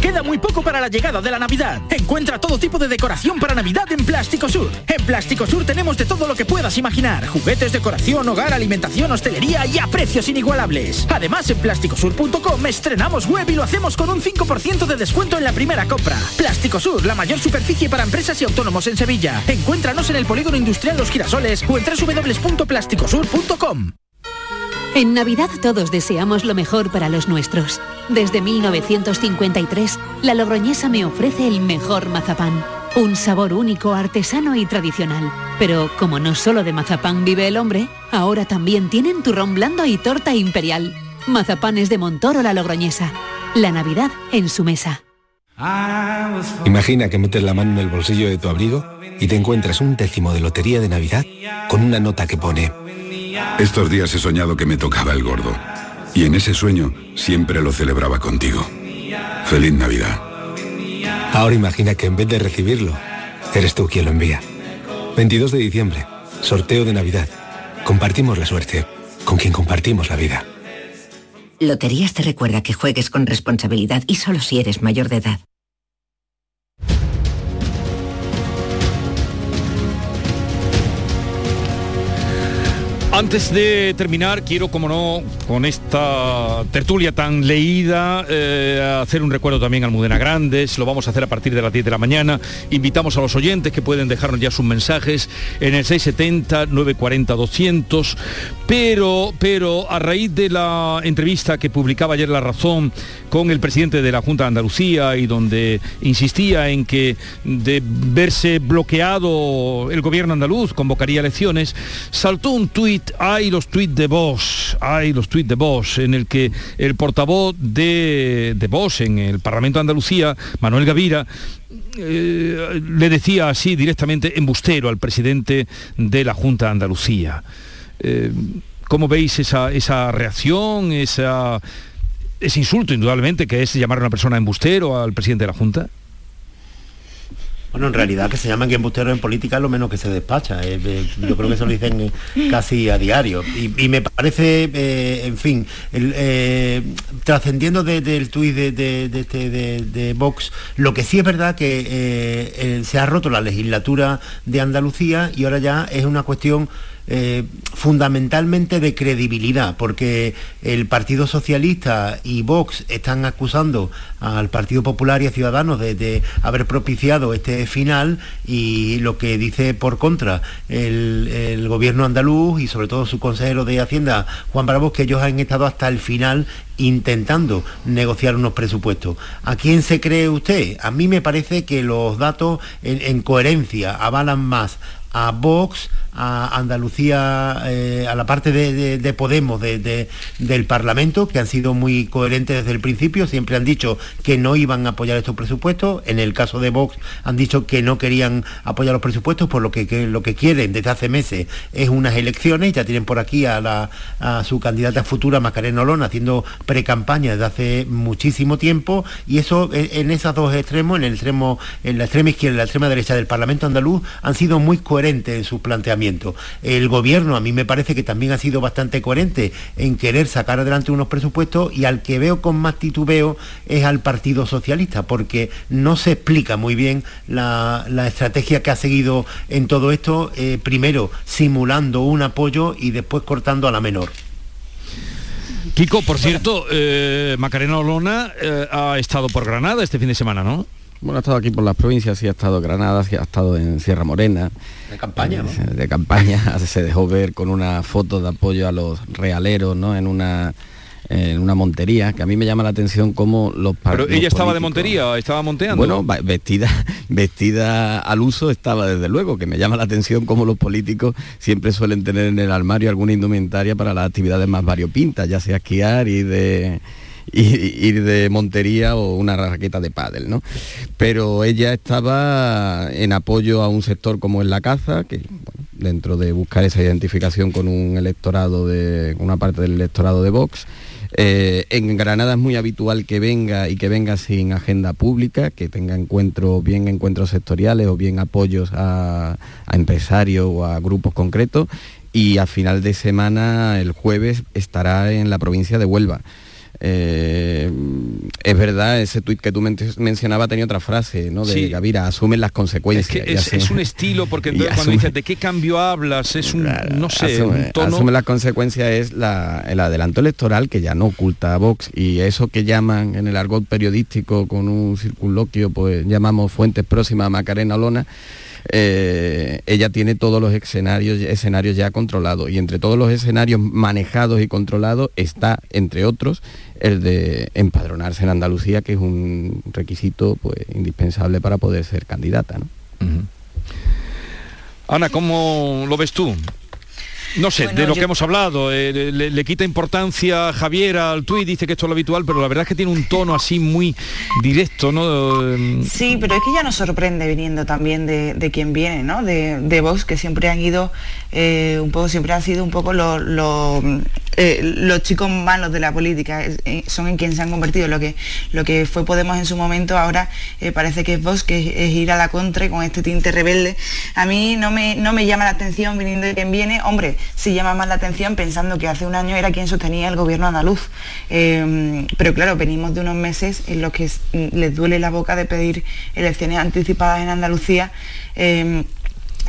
Queda muy poco para la llegada de la Navidad. Encuentra todo tipo de decoración para Navidad en Plástico Sur. En Plástico Sur tenemos de todo lo que puedas imaginar. Juguetes, decoración, hogar, alimentación, hostelería y a precios inigualables. Además, en plásticosur.com estrenamos web y lo hacemos con un 5% de descuento en la primera compra. Plástico Sur, la mayor superficie para empresas y autónomos en Sevilla. Encuéntranos en el Polígono Industrial Los Girasoles o en www.plásticosur.com. En Navidad todos deseamos lo mejor para los nuestros. Desde 1953, la Logroñesa me ofrece el mejor mazapán. Un sabor único, artesano y tradicional. Pero como no solo de mazapán vive el hombre, ahora también tienen turrón blando y torta imperial. Mazapanes de Montoro la Logroñesa. La Navidad en su mesa. Imagina que metes la mano en el bolsillo de tu abrigo y te encuentras un décimo de lotería de Navidad con una nota que pone estos días he soñado que me tocaba el gordo. Y en ese sueño siempre lo celebraba contigo. Feliz Navidad. Ahora imagina que en vez de recibirlo, eres tú quien lo envía. 22 de diciembre, sorteo de Navidad. Compartimos la suerte con quien compartimos la vida. Loterías te recuerda que juegues con responsabilidad y solo si eres mayor de edad. Antes de terminar, quiero, como no, con esta tertulia tan leída, eh, hacer un recuerdo también al Mudena Grandes. Lo vamos a hacer a partir de las 10 de la mañana. Invitamos a los oyentes que pueden dejarnos ya sus mensajes en el 670-940-200. Pero, pero a raíz de la entrevista que publicaba ayer La Razón con el presidente de la Junta de Andalucía y donde insistía en que de verse bloqueado el gobierno andaluz convocaría elecciones, saltó un tuit hay los tuits de Vox, hay los tuits de Vox, en el que el portavoz de, de en el Parlamento de Andalucía, Manuel Gavira, eh, le decía así directamente embustero al presidente de la Junta de Andalucía. Eh, ¿Cómo veis esa, esa reacción, ese insulto, indudablemente, que es llamar a una persona embustero al presidente de la Junta? Bueno, en realidad que se llaman embusteros en política lo menos que se despacha. Eh, eh, yo creo que eso lo dicen eh, casi a diario. Y, me parece, en fin, trascendiendo del tuit de, este, de, Vox, lo que sí es verdad que se ha roto la legislatura de Andalucía y ahora ya es una cuestión eh, fundamentalmente de credibilidad, porque el Partido Socialista y Vox están acusando al Partido Popular y a Ciudadanos de, haber propiciado este final y lo que dice por contra el, gobierno andaluz y sobre todo su consejero de Hacienda, Juan Bravo, que ellos han estado hasta el final intentando negociar unos presupuestos. ¿A quién se cree usted? A mí me parece que los datos en coherencia avalan más a Vox, a Andalucía, eh, a la parte de, Podemos del Parlamento, que han sido muy coherentes desde el principio, siempre han dicho que no iban a apoyar estos presupuestos, en el caso de Vox han dicho que no querían apoyar los presupuestos, por lo que, lo que quieren desde hace meses es unas elecciones, ya tienen por aquí a, su candidata futura, Macarena Olona, haciendo pre-campaña desde hace muchísimo tiempo, y eso en, esos dos extremos, en el extremo, en la extrema izquierda y la extrema derecha del Parlamento andaluz, han sido muy coherentes en sus planteamientos el gobierno a mí me parece que también ha sido bastante coherente en querer sacar adelante unos presupuestos y al que veo con más titubeo es al Partido Socialista, porque no se explica muy bien la, estrategia que ha seguido en todo esto, eh, primero simulando un apoyo y después cortando a la menor. Kiko, por cierto, eh, Macarena Olona eh, ha estado por Granada este fin de semana, ¿no? Bueno, ha estado aquí por las provincias, sí ha estado en Granada, sí ha estado en Sierra Morena. De campaña, ¿no? Eh, de campaña, se dejó ver con una foto de apoyo a los realeros, ¿no? En una en una montería, que a mí me llama la atención cómo los Pero ella estaba de montería, estaba monteando. Bueno, vestida, vestida al uso estaba desde luego, que me llama la atención cómo los políticos siempre suelen tener en el armario alguna indumentaria para las actividades más variopintas, ya sea esquiar y de ir de montería o una raqueta de pádel, ¿no? Pero ella estaba en apoyo a un sector como es la caza, que dentro de buscar esa identificación con un electorado de una parte del electorado de Vox. Eh, en Granada es muy habitual que venga y que venga sin agenda pública, que tenga encuentros, bien encuentros sectoriales o bien apoyos a, a empresarios o a grupos concretos y a final de semana, el jueves, estará en la provincia de Huelva. Eh, es verdad, ese tuit que tú mencionabas tenía otra frase, ¿no? De Gavira, asumen las consecuencias. Es, que es, un estilo, porque cuando dices de qué cambio hablas, es un, no sé, un tono... Asume las consecuencias es el adelanto electoral que ya no oculta a Vox y eso que llaman en el argot periodístico con un circunloquio, pues llamamos fuentes próximas a Macarena Olona, eh, ella tiene todos los escenarios, escenarios ya controlados y entre todos los escenarios manejados y controlados está, entre otros, el de empadronarse en Andalucía, que es un requisito pues, indispensable para poder ser candidata. Ana, ¿cómo lo ves tú? No sé, de lo que hemos hablado, eh, le, quita importancia Javier al tuit, dice que esto es lo habitual, pero la verdad es que tiene un tono así muy directo, ¿no? Sí, pero es que ya nos sorprende viniendo también de, quien viene, ¿no? De, de Vox, que siempre han ido, eh, un poco, siempre han sido un poco los, eh, los chicos malos de la política, son en quien se han convertido. Lo que, lo que fue Podemos en su momento, ahora parece que es Vox, que es, ir a la contra con este tinte rebelde. A mí no me, no me llama la atención viniendo de quien viene, hombre, sí llama más la atención pensando que hace un año era quien sostenía el gobierno andaluz. Eh, pero claro, venimos de unos meses en los que les duele la boca de pedir elecciones anticipadas en Andalucía. Eh,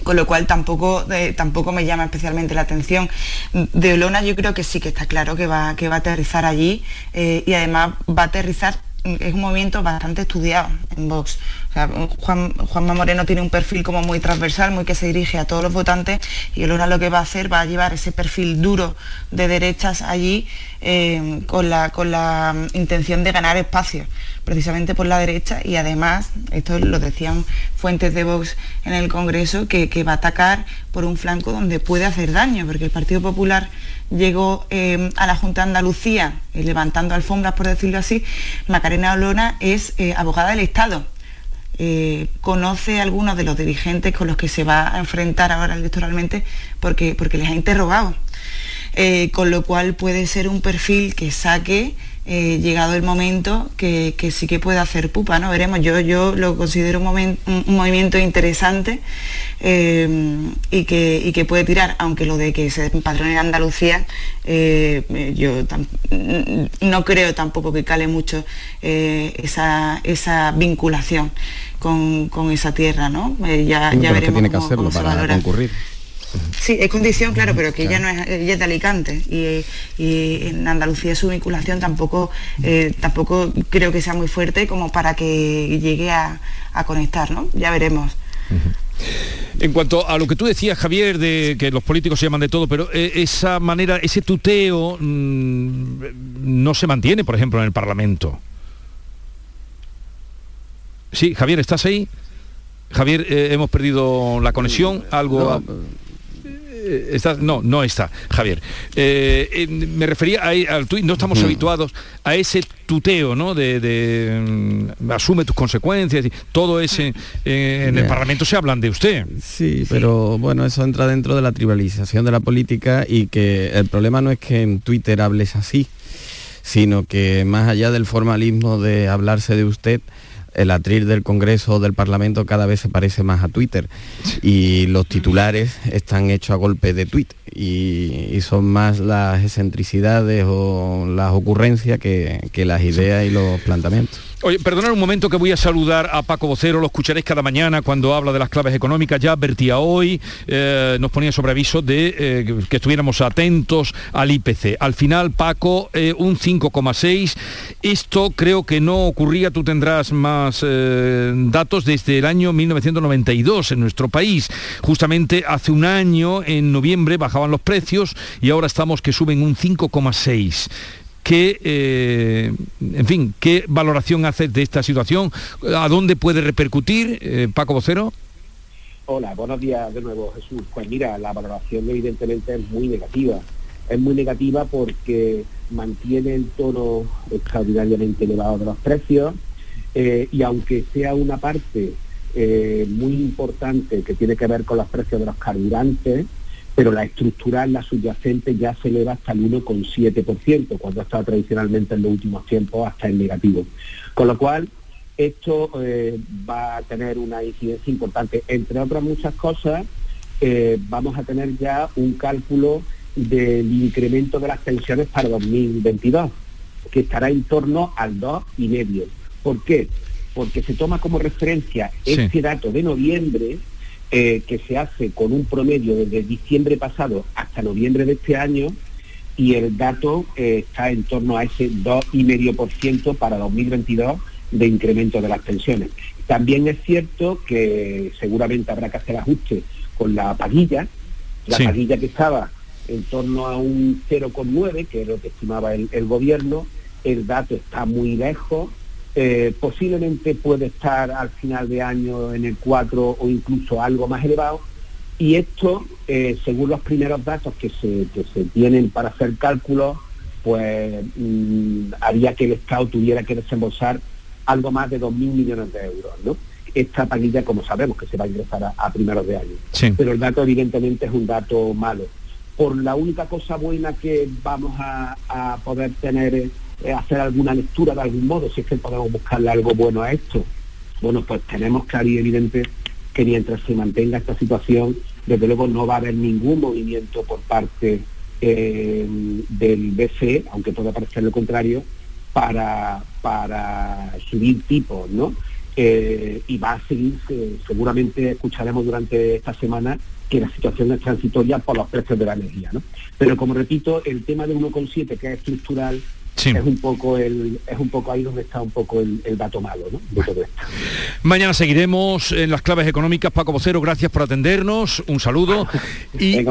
con lo cual tampoco, eh, tampoco me llama especialmente la atención. De Olona yo creo que sí que está claro que va, que va a aterrizar allí y además va a aterrizar es un movimiento bastante estudiado en Vox. Juan, Juanma Moreno tiene un perfil como muy transversal, muy que se dirige a todos los votantes y Olona lo que va a hacer va a llevar ese perfil duro de derechas allí eh, con, la, con la intención de ganar espacio, precisamente por la derecha y además, esto lo decían fuentes de Vox en el Congreso, que, que va a atacar por un flanco donde puede hacer daño, porque el Partido Popular llegó eh, a la Junta de Andalucía eh, levantando alfombras, por decirlo así, Macarena Olona es eh, abogada del Estado. Conoce a algunos de los dirigentes con los que se va a enfrentar ahora electoralmente porque, porque les ha interrogado. con lo cual puede ser un perfil que saque eh, llegado el momento que, sí que puede hacer pupa, ¿no? Veremos, yo, yo lo considero un, movimiento interesante eh, y, que, que, puede tirar, aunque lo de que se empadrone en Andalucía, eh, yo no creo tampoco que cale mucho esa, esa, vinculación con, esa tierra, ¿no? ya, ya veremos tiene que hacerlo para concurrir. Sí, es condición, claro, pero que ella no es, ella es de Alicante y, en Andalucía su vinculación tampoco, eh, tampoco creo que sea muy fuerte como para que llegue a, conectar, ¿no? Ya veremos. En cuanto a lo que tú decías, Javier, de que los políticos se llaman de todo, pero eh, esa manera, ese tuteo mm, no se mantiene, por ejemplo, en el Parlamento. Sí, Javier, ¿estás ahí? Javier, eh, hemos perdido la conexión, algo... Eh, no, no está, Javier. Eh, me refería al tuit, no estamos habituados a ese tuteo, ¿no? De, mm, asume tus consecuencias, y todo ese eh, en el Parlamento se hablan de usted. Sí, pero bueno, eso entra dentro de la tribalización de la política y que el problema no es que en Twitter hables así, sino que más allá del formalismo de hablarse de usted, el atril del Congreso o del Parlamento cada vez se parece más a Twitter y los titulares están hechos a golpe de tweet y, son más las excentricidades o las ocurrencias que, que las ideas y los planteamientos. Oye, perdonad un momento que voy a saludar a Paco Vocero, lo escucharéis cada mañana cuando habla de las claves económicas, ya advertía hoy, eh, nos ponía sobre aviso de eh, que estuviéramos atentos al IPC. Al final, Paco, eh, un 5,6, esto creo que no ocurría, tú tendrás más datos desde el año 1992 en nuestro país. Justamente hace un año, en noviembre, bajaban los precios y ahora estamos que suben un 5,6. ¿Qué, eh, en fin, qué valoración haces de esta situación? ¿A dónde puede repercutir, eh, Paco Vocero? Hola, buenos días de nuevo, Jesús. Pues mira, la valoración evidentemente es muy negativa. Es muy negativa porque mantiene el tono extraordinariamente elevado de los precios eh, y aunque sea una parte muy importante que tiene que ver con los precios de los carburantes, pero la estructural, la subyacente, ya se eleva hasta el 1,7%, cuando ha estado tradicionalmente en los últimos tiempos hasta el negativo. Con lo cual, esto eh, va a tener una incidencia importante. Entre otras muchas cosas, eh, vamos a tener ya un cálculo del incremento de las pensiones para 2022. que estará en torno al 2,5. ¿Por qué? Porque se toma como referencia este dato de noviembre, eh, que se hace con un promedio desde diciembre pasado hasta noviembre de este año, y el dato eh, está en torno a ese 2,5% para 2022 de incremento de las pensiones. También es cierto que seguramente habrá que hacer ajustes con la paguilla, la paguilla que estaba en torno a un 0,9, que es lo que estimaba el, gobierno, el dato está muy lejos, eh, posiblemente puede estar al final de año en el 4 o incluso algo más elevado, y esto, eh, según los primeros datos que se, se tienen para hacer cálculos, pues mm, haría que el Estado tuviera que desembolsar algo más de 2.000 millones de euros, ¿no? Esta paquilla, como sabemos, que se va a ingresar a, primeros de año. Pero el dato evidentemente es un dato malo. Por la única cosa buena que vamos a, poder tener, es hacer alguna lectura de algún modo, si es que podemos buscarle algo bueno a esto. Bueno, pues tenemos claro y evidente que mientras se mantenga esta situación, desde luego no va a haber ningún movimiento por parte eh, del BCE, aunque pueda parecer lo contrario, para, para subir tipos, ¿no? Eh, y va a seguir, seguramente escucharemos durante esta semana que la situación es transitoria por los precios de la energía, ¿no? Pero como repito, el tema de 1,7 que es estructural es un poco el, es un poco ahí donde está un poco el, dato malo de todo esto. Mañana seguiremos en las claves económicas. Paco Vocero, gracias por atendernos. Un saludo. Y,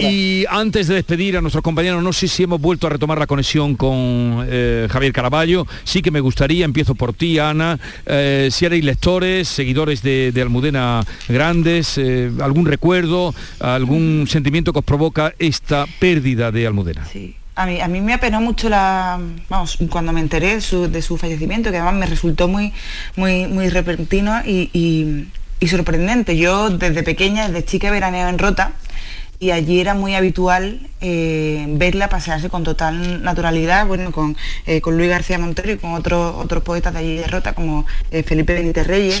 y antes de despedir a nuestros compañeros, no sé si hemos vuelto a retomar la conexión con eh, Javier Caraballo. Sí que me gustaría, empiezo por ti, Ana, eh, si erais lectores, seguidores de, Almudena Grandes, eh, algún recuerdo, algún sentimiento que os provoca esta pérdida de Almudena. Sí. A mí, a mí me apenó mucho la, vamos, cuando me enteré de su, fallecimiento, que además me resultó muy, muy, muy repentino y, sorprendente. Yo desde pequeña, desde chica veraneo en Rota, y allí era muy habitual eh, verla pasearse con total naturalidad, bueno, con, eh, con Luis García Montero y con otros otros poetas de allí de Rota, como eh, Felipe Benítez Reyes.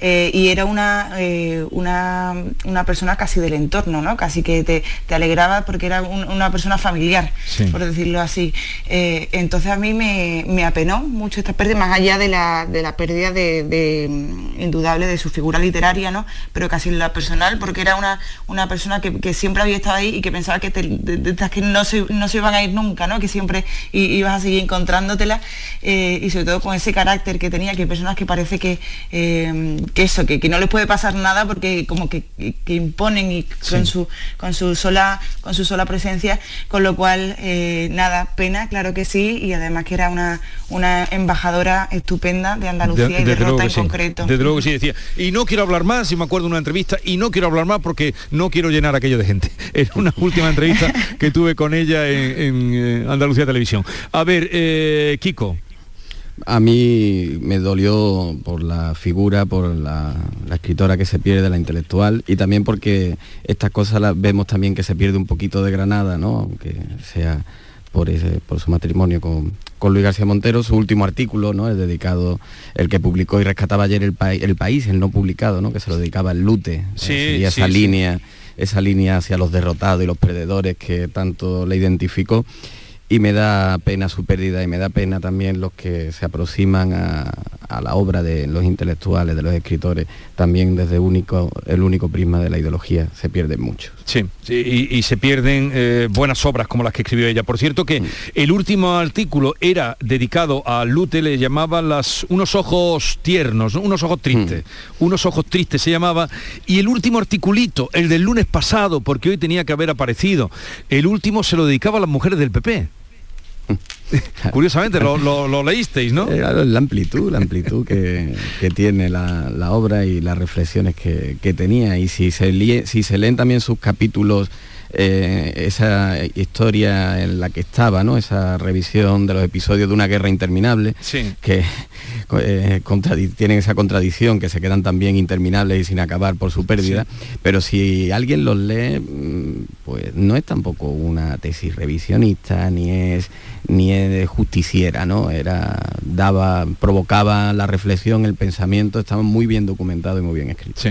Eh, y era una, eh, una, una, persona casi del entorno, ¿no? Casi que te, te alegraba porque era una persona familiar, por decirlo así. Eh, entonces a mí me, me, apenó mucho esta pérdida, más allá de la, de la pérdida de, indudable de su figura literaria, ¿no? Pero casi en la personal, porque era una, una persona que, que siempre había estado ahí y que pensaba que, que no, se, no se iban a ir nunca, ¿no? Que siempre ibas a seguir encontrándotela y sobre todo con ese carácter que tenía, que hay personas que parece que que eso, que, no les puede pasar nada porque como que, imponen y con, su, con, su sola, con su sola presencia, con lo cual, eh, nada, pena, claro que sí, y además que era una, una embajadora estupenda de Andalucía y de Rota en concreto. Desde luego que sí, decía, y no quiero hablar más, si me acuerdo de una entrevista, y no quiero hablar más porque no quiero llenar aquello de gente. Es una última entrevista que tuve con ella en, eh, Andalucía Televisión. A ver, eh, Kiko. A mí me dolió por la figura, por la, escritora que se pierde, la intelectual, y también porque estas cosas las vemos también que se pierde un poquito de Granada, ¿no? aunque sea por, ese, por su matrimonio con, Luis García Montero, su último artículo, ¿no? Es dedicado, el que publicó y rescataba ayer el, el país, el no publicado, ¿no? Que se lo dedicaba al Lute. y esa línea, esa línea hacia los derrotados y los perdedores que tanto le identificó y me da pena su pérdida y me da pena también los que se aproximan a, la obra de los intelectuales, de los escritores, también desde único, el único prisma de la ideología se pierden mucho. Sí, y, se pierden eh, buenas obras como las que escribió ella. Por cierto que mm. el último artículo era dedicado a Lute, le llamaba las, unos ojos tiernos, unos ojos tristes, mm. unos ojos tristes se llamaba, y el último articulito, el del lunes pasado, porque hoy tenía que haber aparecido, el último se lo dedicaba a las mujeres del PP. Curiosamente, lo, leísteis, ¿no? Eh, la amplitud, la amplitud que, tiene la, obra y las reflexiones que, tenía. Y si se, si se leen también sus capítulos, eh, esa historia en la que estaba, ¿no? Esa revisión de los episodios de una guerra interminable, que eh, tienen esa contradicción que se quedan también interminables y sin acabar por su pérdida, pero si alguien los lee, mm, pues no es tampoco una tesis revisionista, ni es ni justiciera, ¿no? Era, daba, provocaba la reflexión, el pensamiento, estaba muy bien documentado y muy bien escrito. Sí.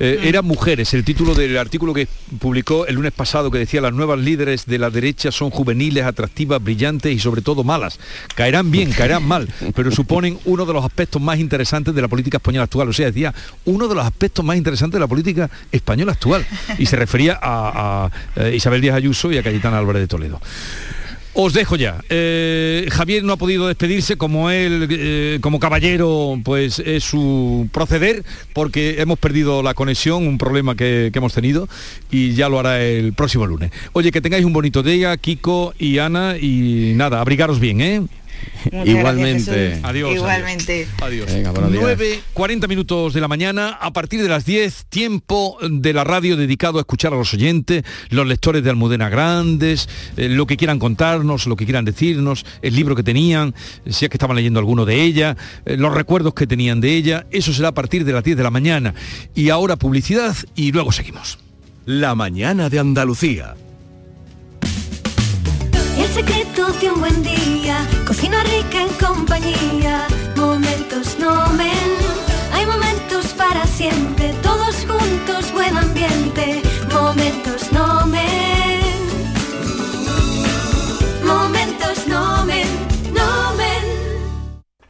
Eh, era Mujeres, el título del artículo que publicó el lunes pasado que decía las nuevas líderes de la derecha son juveniles, atractivas, brillantes y sobre todo malas. Caerán bien, caerán mal, pero suponen uno de los aspectos más interesantes de la política española actual. O sea, decía, uno de los aspectos más interesantes de la política española actual. Y se refería a, eh, Isabel Díaz Ayuso y a Cayetana Álvarez de Toledo. Os dejo ya. Eh, Javier no ha podido despedirse como él, eh, como caballero, pues es su proceder, porque hemos perdido la conexión, un problema que, hemos tenido, y ya lo hará el próximo lunes. Oye, que tengáis un bonito día, Kiko y Ana, y nada, abrigaros bien, ¿eh? Igualmente. adiós. Igualmente. Adiós. Venga, 9, 40 minutos de la mañana, a partir de las 10, tiempo de la radio dedicado a escuchar a los oyentes, los lectores de Almudena Grandes, eh, lo que quieran contarnos, lo que quieran decirnos, el libro que tenían, si es que estaban leyendo alguno de ella, eh, los recuerdos que tenían de ella, eso será a partir de las 10 de la mañana. Y ahora publicidad y luego seguimos. La mañana de Andalucía secreto de un buen día. Cocina rica en compañía. Momentos no men. Hay momentos para siempre. Todos juntos, buen ambiente. Momentos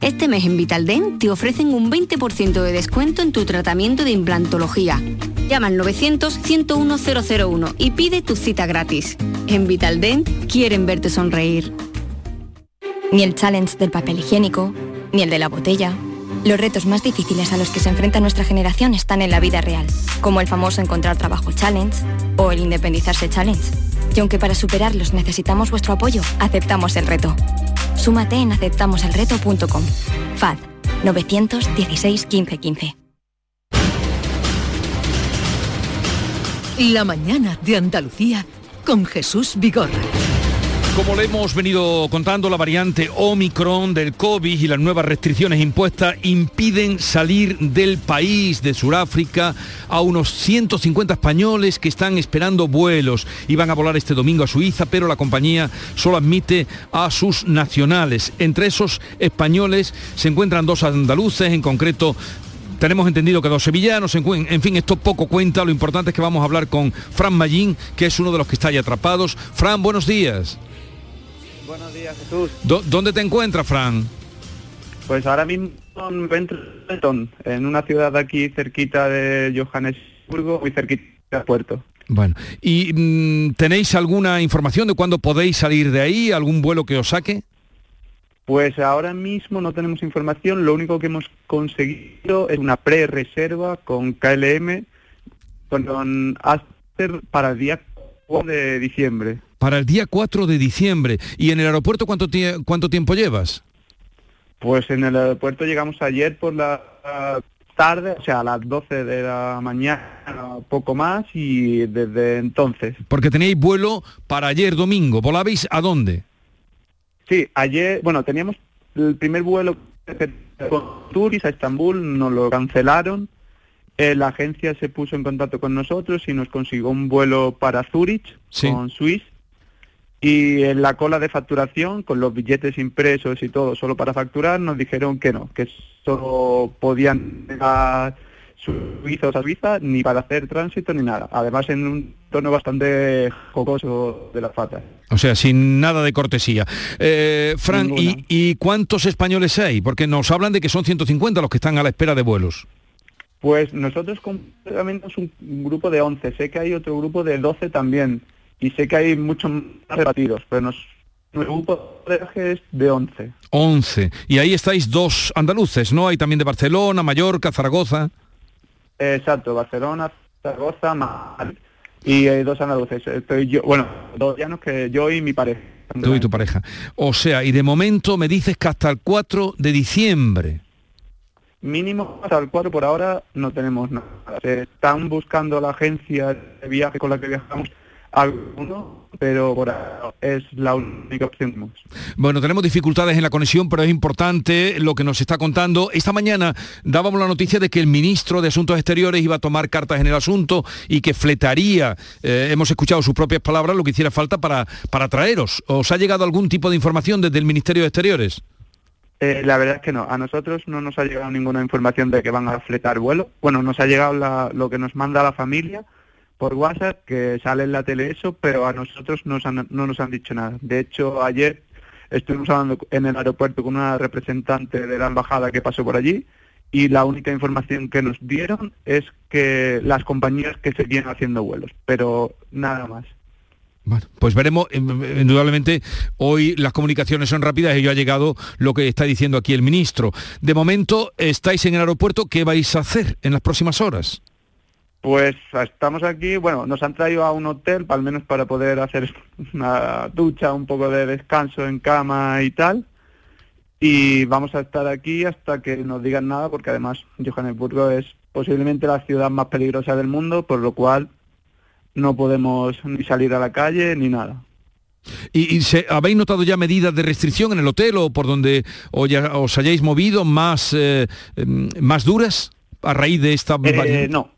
Este mes en Vitaldent te ofrecen un 20% de descuento en tu tratamiento de implantología. Llama al 900-101-001 y pide tu cita gratis. En Vitaldent quieren verte sonreír. Ni el challenge del papel higiénico, ni el de la botella. Los retos más difíciles a los que se enfrenta nuestra generación están en la vida real, como el famoso encontrar trabajo challenge o el independizarse challenge. Y aunque para superarlos necesitamos vuestro apoyo, aceptamos el reto. Súmate en aceptamoselreto.com. FAD 916 15 15. La mañana de Andalucía con Jesús Vigorra. Como le hemos venido contando, la variante Omicron del COVID y las nuevas restricciones impuestas impiden salir del país de Sudáfrica a unos 150 españoles que están esperando vuelos. Iban a volar este domingo a Suiza, pero la compañía solo admite a sus nacionales. Entre esos españoles se encuentran dos andaluces, en concreto tenemos entendido que dos sevillanos, en fin, esto poco cuenta, lo importante es que vamos a hablar con Fran Mallín, que es uno de los que está ahí atrapados. Fran, buenos días. Buenos días, Jesús. ¿Dónde te encuentras, Fran? Pues ahora mismo en una ciudad aquí cerquita de Johannesburgo, muy cerquita del puerto. Bueno, ¿y mm, tenéis alguna información de cuándo podéis salir de ahí? ¿Algún vuelo que os saque? Pues ahora mismo no tenemos información, lo único que hemos conseguido es una pre-reserva con KLM con Aster para el día 4 de diciembre para el día 4 de diciembre. ¿Y en el aeropuerto cuánto, cuánto tiempo llevas? Pues en el aeropuerto llegamos ayer por la tarde, o sea, a las 12 de la mañana, poco más, y desde entonces. Porque teníais vuelo para ayer domingo. ¿Volabais a dónde? Sí, ayer, bueno, teníamos el primer vuelo con Turis a Estambul, nos lo cancelaron. Eh, la agencia se puso en contacto con nosotros y nos consiguió un vuelo para Zurich con Swiss y en la cola de facturación, con los billetes impresos y todo, solo para facturar, nos dijeron que no, que solo podían llegar suizos a Suiza, ni para hacer tránsito ni nada. Además, en un tono bastante jocoso de la FATA. O sea, sin nada de cortesía. Eh, Fran, ¿y, ¿y cuántos españoles hay? Porque nos hablan de que son 150 los que están a la espera de vuelos. Pues nosotros completamente un grupo de 11. Sé que hay otro grupo de 12 también y sé que hay muchos más rebatidos, pero nos grupo de viaje es de 11. 11. Y ahí estáis dos andaluces, ¿no? Hay también de Barcelona, Mallorca, Zaragoza. Exacto, Barcelona, Zaragoza, Madrid. Y eh, dos andaluces. Estoy yo, bueno, dos llanos que yo y mi pareja. Tú y tu pareja. O sea, y de momento me dices que hasta el 4 de diciembre. Mínimo hasta el 4 por ahora no tenemos nada. Se están buscando la agencia de viaje con la que viajamos alguno, pero por ahora es la única opción que tenemos. Bueno, tenemos dificultades en la conexión, pero es importante lo que nos está contando. Esta mañana dábamos la noticia de que el ministro de Asuntos Exteriores iba a tomar cartas en el asunto y que fletaría, eh, hemos escuchado sus propias palabras, lo que hiciera falta para, para traeros. ¿Os ha llegado algún tipo de información desde el Ministerio de Exteriores? Eh, la verdad es que no. A nosotros no nos ha llegado ninguna información de que van a fletar vuelo. Bueno, nos ha llegado la- lo que nos manda la familia por WhatsApp, que sale en la tele eso, pero a nosotros nos han- no nos han dicho nada. De hecho, ayer estuvimos hablando en el aeropuerto con una representante de la embajada que pasó por allí y la única información que nos dieron es que las compañías que seguían haciendo vuelos, pero nada más. Pues veremos, eh, indudablemente, hoy las comunicaciones son rápidas y ya ha llegado lo que está diciendo aquí el ministro. De momento, estáis en el aeropuerto, ¿qué vais a hacer en las próximas horas? Pues estamos aquí, bueno, nos han traído a un hotel, al menos para poder hacer una ducha, un poco de descanso en cama y tal. Y vamos a estar aquí hasta que nos digan nada, porque además Johannesburgo es posiblemente la ciudad más peligrosa del mundo, por lo cual no podemos ni salir a la calle ni nada. ¿Y, y se- habéis notado ya medidas de restricción en el hotel o por donde o ya os hayáis movido más, eh, em, más duras a raíz de esta... Eh, no,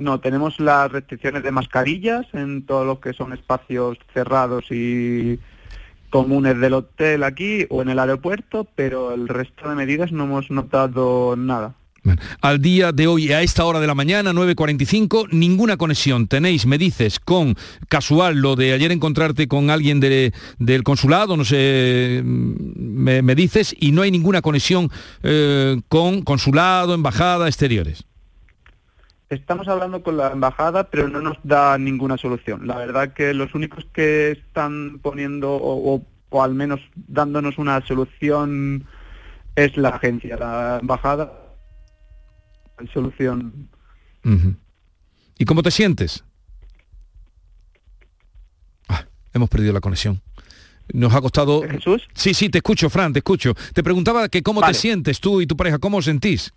no, tenemos las restricciones de mascarillas en todos los que son espacios cerrados y comunes del hotel aquí o en el aeropuerto, pero el resto de medidas no hemos notado nada. Al día de hoy, a esta hora de la mañana, 9.45, ninguna conexión. Tenéis, me dices, con casual lo de ayer encontrarte con alguien de- del consulado, no sé, me, me dices, y no hay ninguna conexión eh, con consulado, embajada, exteriores. Estamos hablando con la embajada, pero no nos da ninguna solución. La verdad que los únicos que están poniendo o, o- o al menos dándonos una solución es la agencia, la embajada. Solución. ¿Y cómo te sientes? Ah, hemos perdido la conexión. Nos ha costado... ¿Jesús? Sí, sí, te escucho, Fran, te escucho. Te preguntaba que cómo Vale. te sientes tú y tu pareja, cómo os sentís.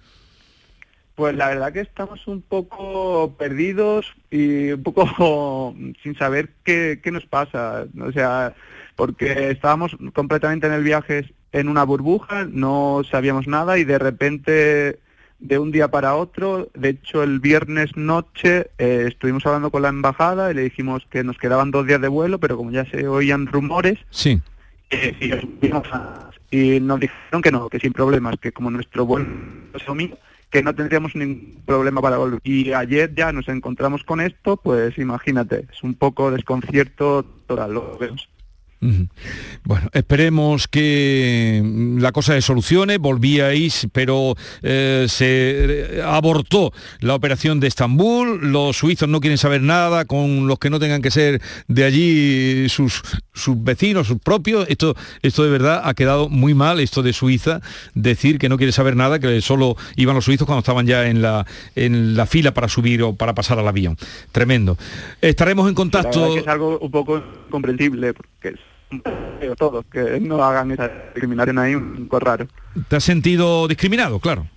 Pues la verdad que estamos un poco perdidos y un poco sin saber qué, qué nos pasa. O sea, porque estábamos completamente en el viaje en una burbuja, no sabíamos nada y de repente de un día para otro, de hecho el viernes noche eh, estuvimos hablando con la embajada y le dijimos que nos quedaban dos días de vuelo, pero como ya se oían rumores, Sí. eh, nos y nos dijeron que no, que sin problemas, que como nuestro vuelo es domingo, que no tendríamos ningún problema para volver. Y ayer ya nos encontramos con esto, pues imagínate, es un poco desconcierto total, lo vemos. Bueno, esperemos que la cosa se solucione. Volvíais, pero eh, se eh, abortó la operación de Estambul. Los suizos no quieren saber nada con los que no tengan que ser de allí sus, sus vecinos, sus propios. Esto, esto de verdad ha quedado muy mal, esto de Suiza, decir que no quiere saber nada, que solo iban los suizos cuando estaban ya en la, en la fila para subir o para pasar al avión. Tremendo. Estaremos en La contacto. que es algo un poco incomprensible, porque es un poco todo, que no hagan esa discriminación ahí un poco raro. ¿Te has sentido discriminado? Claro.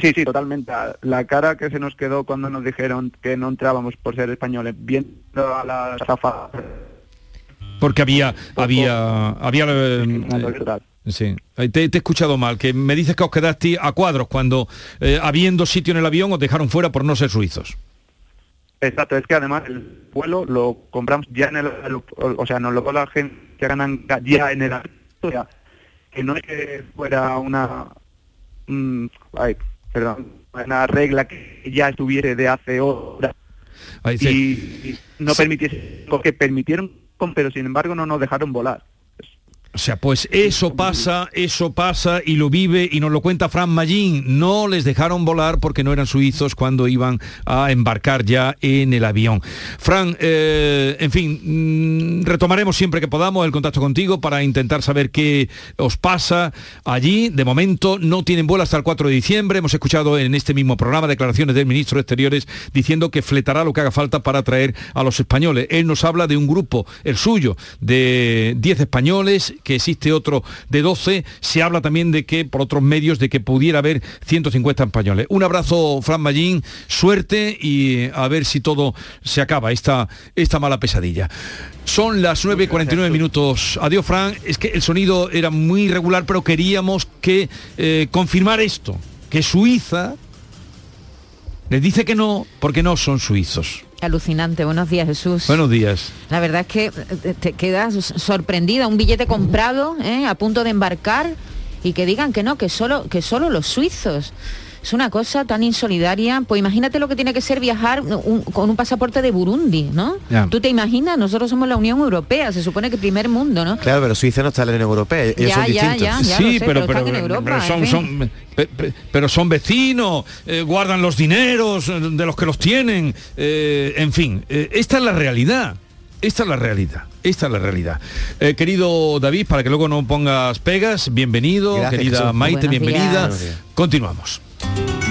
Sí, sí, totalmente. La cara que se nos quedó cuando nos dijeron que no entrábamos por ser españoles, viendo a las azafatas Porque había, había, había, eh, sí, Ahí te, te he escuchado mal, que me dices que os quedaste a cuadros cuando, eh, habiendo sitio en el avión, os dejaron fuera por no ser suizos. Exacto, es que además el vuelo lo compramos ya en el o sea, nos lo la gente que ganan ya en el o sea, que no es que fuera una, mm, ay, perdón, una regla que ya estuviera de hace horas y, sí. y no permitiese, porque permitieron, pero sin embargo no nos dejaron volar. O sea, pues eso pasa, eso pasa y lo vive y nos lo cuenta Fran Magín. No les dejaron volar porque no eran suizos cuando iban a embarcar ya en el avión. Fran, eh, en fin, mm, retomaremos siempre que podamos el contacto contigo para intentar saber qué os pasa allí. De momento no tienen vuelo hasta el 4 de diciembre. Hemos escuchado en este mismo programa declaraciones del ministro de Exteriores diciendo que fletará lo que haga falta para traer a los españoles. Él nos habla de un grupo, el suyo, de 10 españoles que existe otro de 12. Se habla también de que, por otros medios, de que pudiera haber 150 españoles. Un abrazo, Fran Mallín, suerte y a ver si todo se acaba, esta, esta mala pesadilla. Son las 9.49 minutos. Adiós, Fran. Es que el sonido era muy irregular, pero queríamos que eh, confirmar esto, que Suiza les dice que no, porque no son suizos. Alucinante. Buenos días, Jesús. Buenos días. La verdad es que eh, te quedas sorprendida. Un billete comprado, ¿eh? a punto de embarcar, y que digan que no, que solo, que solo los suizos. Es una cosa tan insolidaria. Pues imagínate lo que tiene que ser viajar un- con un pasaporte de Burundi, ¿no? Ya. Tú te imaginas, nosotros somos la Unión Europea, se supone que primer mundo, ¿no? Claro, pero Suiza no está en la Unión Europea, ellos Ya, son ya, distintos. ya, ya sí, sé, pero, pero pero, están en Europa, pero son, en fin. son- pero son vecinos, eh, guardan los dineros eh, de los que los tienen, eh, en fin, eh, esta es la realidad. Esta es la realidad, esta es la realidad. Eh, querido David, para que luego no pongas pegas, bienvenido, Gracias, querida Jesús. Maite, Buenos bienvenida. días. Continuamos.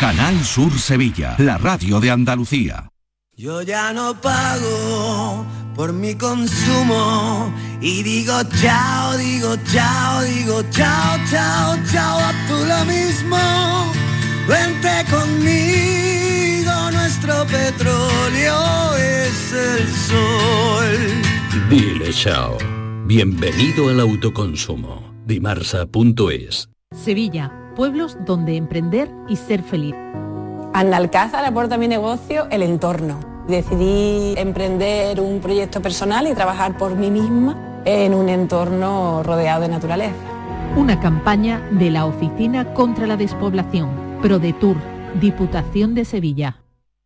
Canal Sur Sevilla, la radio de Andalucía. Yo ya no pago por mi consumo y digo chao, digo chao, digo chao, chao, chao, a tú lo mismo. Vente conmigo, nuestro petróleo es el sol. Dile chao. Bienvenido al autoconsumo. Dimarsa.es Sevilla, pueblos donde emprender y ser feliz. Analcázar aporta a mi negocio el entorno. Decidí emprender un proyecto personal y trabajar por mí misma en un entorno rodeado de naturaleza. Una campaña de la Oficina contra la Despoblación, ProDetour, Diputación de Sevilla.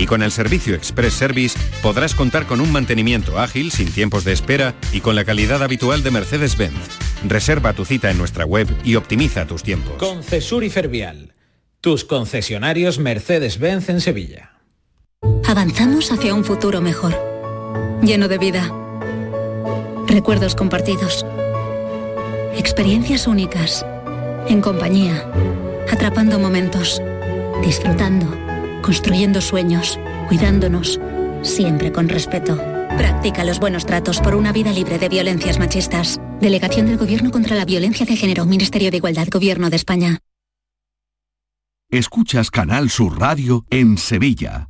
Y con el servicio Express Service podrás contar con un mantenimiento ágil, sin tiempos de espera y con la calidad habitual de Mercedes-Benz. Reserva tu cita en nuestra web y optimiza tus tiempos. Concesur y Fervial, tus concesionarios Mercedes-Benz en Sevilla. Avanzamos hacia un futuro mejor, lleno de vida, recuerdos compartidos, experiencias únicas, en compañía, atrapando momentos, disfrutando, construyendo sueños, cuidándonos, siempre con respeto. Practica los buenos tratos por una vida libre de violencias machistas. Delegación del Gobierno contra la Violencia de Género, Ministerio de Igualdad, Gobierno de España. Escuchas Canal Sur Radio en Sevilla.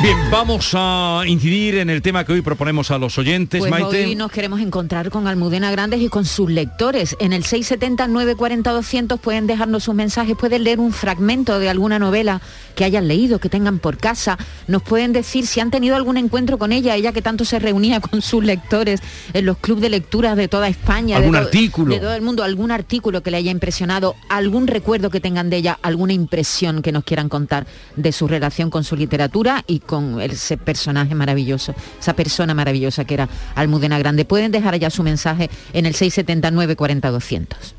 Bien, vamos a incidir en el tema que hoy proponemos a los oyentes, Pues Maite. hoy nos queremos encontrar con Almudena Grandes y con sus lectores. En el 670-940-200 pueden dejarnos sus mensajes, pueden leer un fragmento de alguna novela que hayan leído, que tengan por casa. Nos pueden decir si han tenido algún encuentro con ella, ella que tanto se reunía con sus lectores en los clubes de lecturas de toda España. Algún de artículo. De todo el mundo, algún artículo que le haya impresionado, algún recuerdo que tengan de ella, alguna impresión que nos quieran contar de su relación con su literatura y con ese personaje maravilloso, esa persona maravillosa que era Almudena Grande. Pueden dejar allá su mensaje en el 679 40 200.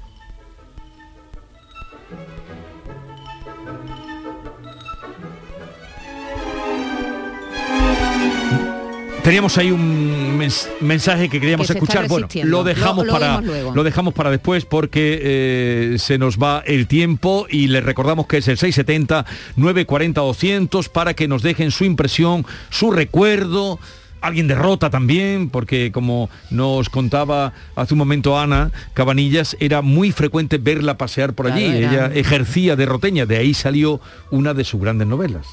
Teníamos ahí un mens- mensaje que queríamos Que escuchar. Bueno, lo dejamos Lo- lo para lo dejamos para después porque eh, se nos va el tiempo y les recordamos que es el 670 940 200 para que nos dejen su impresión, su recuerdo. Alguien derrota también, porque como nos contaba hace un momento Ana Cabanillas, era muy frecuente verla pasear por allí. Claro, Ella ejercía de roteña, de ahí salió una de sus grandes novelas.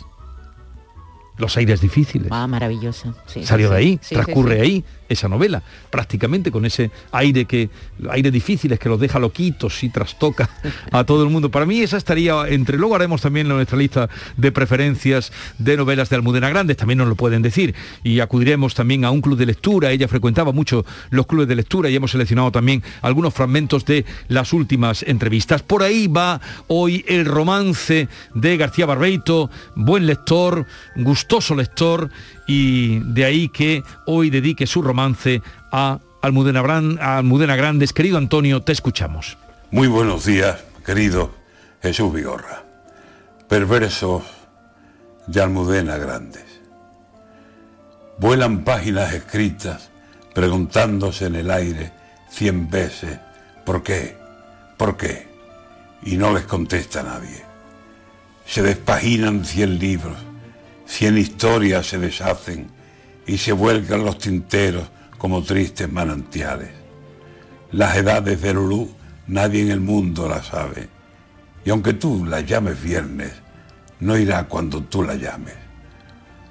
Los aires difíciles. Ah, maravillosa. sí, Salió sí, de ahí, sí, transcurre ahí esa novela, prácticamente con ese aire que, aire difíciles que los deja loquitos y trastoca a todo el mundo. Para mí esa estaría entre, luego haremos también nuestra lista de preferencias de novelas de Almudena Grandes, también nos lo pueden decir, y acudiremos también a un club de lectura, ella frecuentaba mucho los clubes de lectura y hemos seleccionado también algunos fragmentos de las últimas entrevistas. Por ahí va hoy el romance de García Barbeito, buen lector, gustoso lector, y de ahí que hoy dedique su romance a Almudena, Bran- a Almudena Grandes. Querido Antonio, te escuchamos. Muy buenos días, querido Jesús Vigorra. Perversos de Almudena Grandes. Vuelan páginas escritas preguntándose en el aire cien veces ¿por qué? ¿por qué? Y no les contesta nadie. Se despaginan cien libros, cien historias se deshacen y se vuelcan los tinteros como tristes manantiales. Las edades de Lulú nadie en el mundo las sabe. Y aunque tú la llames viernes, no irá cuando tú la llames.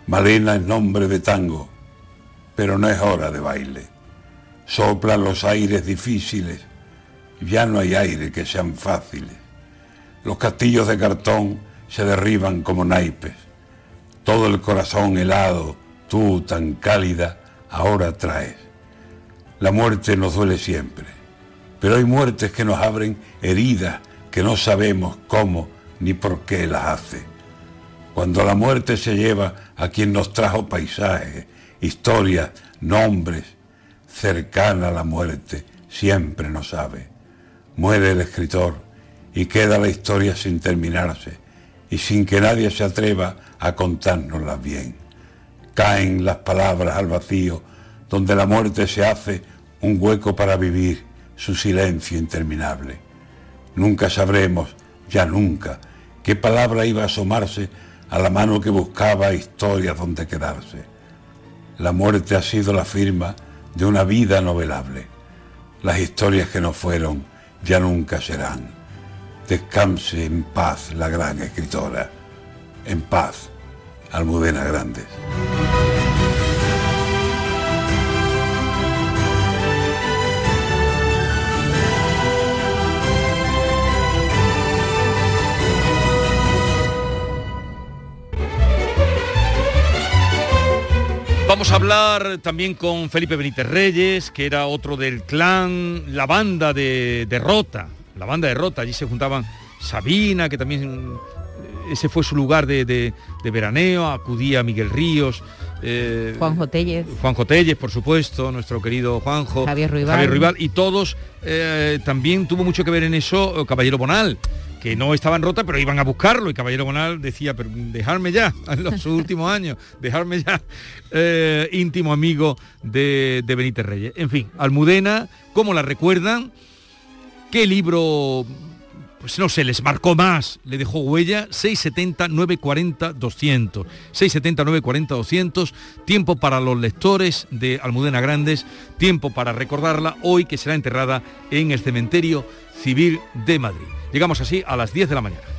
Malena es nombre de tango, pero no es hora de baile. Soplan los aires difíciles, ya no hay aire que sean fáciles. Los castillos de cartón se derriban como naipes. Todo el corazón helado, tú tan cálida, ahora traes. La muerte nos duele siempre, pero hay muertes que nos abren heridas que no sabemos cómo ni por qué las hace. Cuando la muerte se lleva a quien nos trajo paisajes, historias, nombres, cercana a la muerte, siempre nos sabe. Muere el escritor y queda la historia sin terminarse y sin que nadie se atreva a contárnosla bien. Caen las palabras al vacío, donde la muerte se hace un hueco para vivir su silencio interminable. Nunca sabremos, ya nunca, qué palabra iba a asomarse a la mano que buscaba historias donde quedarse. La muerte ha sido la firma de una vida novelable. Las historias que no fueron ya nunca serán. Descanse en paz la gran escritora. En paz, Almudena Grandes. Vamos a hablar también con Felipe Benítez Reyes, que era otro del clan, la banda de, Rota, la banda de Rota, allí se juntaban Sabina, que también eh, ese fue su lugar de, veraneo, acudía Miguel Ríos. Eh, Juanjo Telles. Juanjo Telles, por supuesto, nuestro querido Juanjo. Javier Ruibal. y todos eh, también tuvo mucho que ver en eso Caballero Bonal, que no estaban rota, pero iban a buscarlo. Y Caballero Bonal decía, pero dejarme ya, en los últimos años, dejarme ya, eh, íntimo amigo de, de Benítez Reyes. En fin, Almudena, ¿cómo la recuerdan? ¿Qué libro pues no sé, les marcó más, le dejó huella, 670 940 200. 670 940 200, tiempo para los lectores de Almudena Grandes, tiempo para recordarla hoy que será enterrada en el cementerio civil de Madrid. Llegamos así a las 10 de la mañana.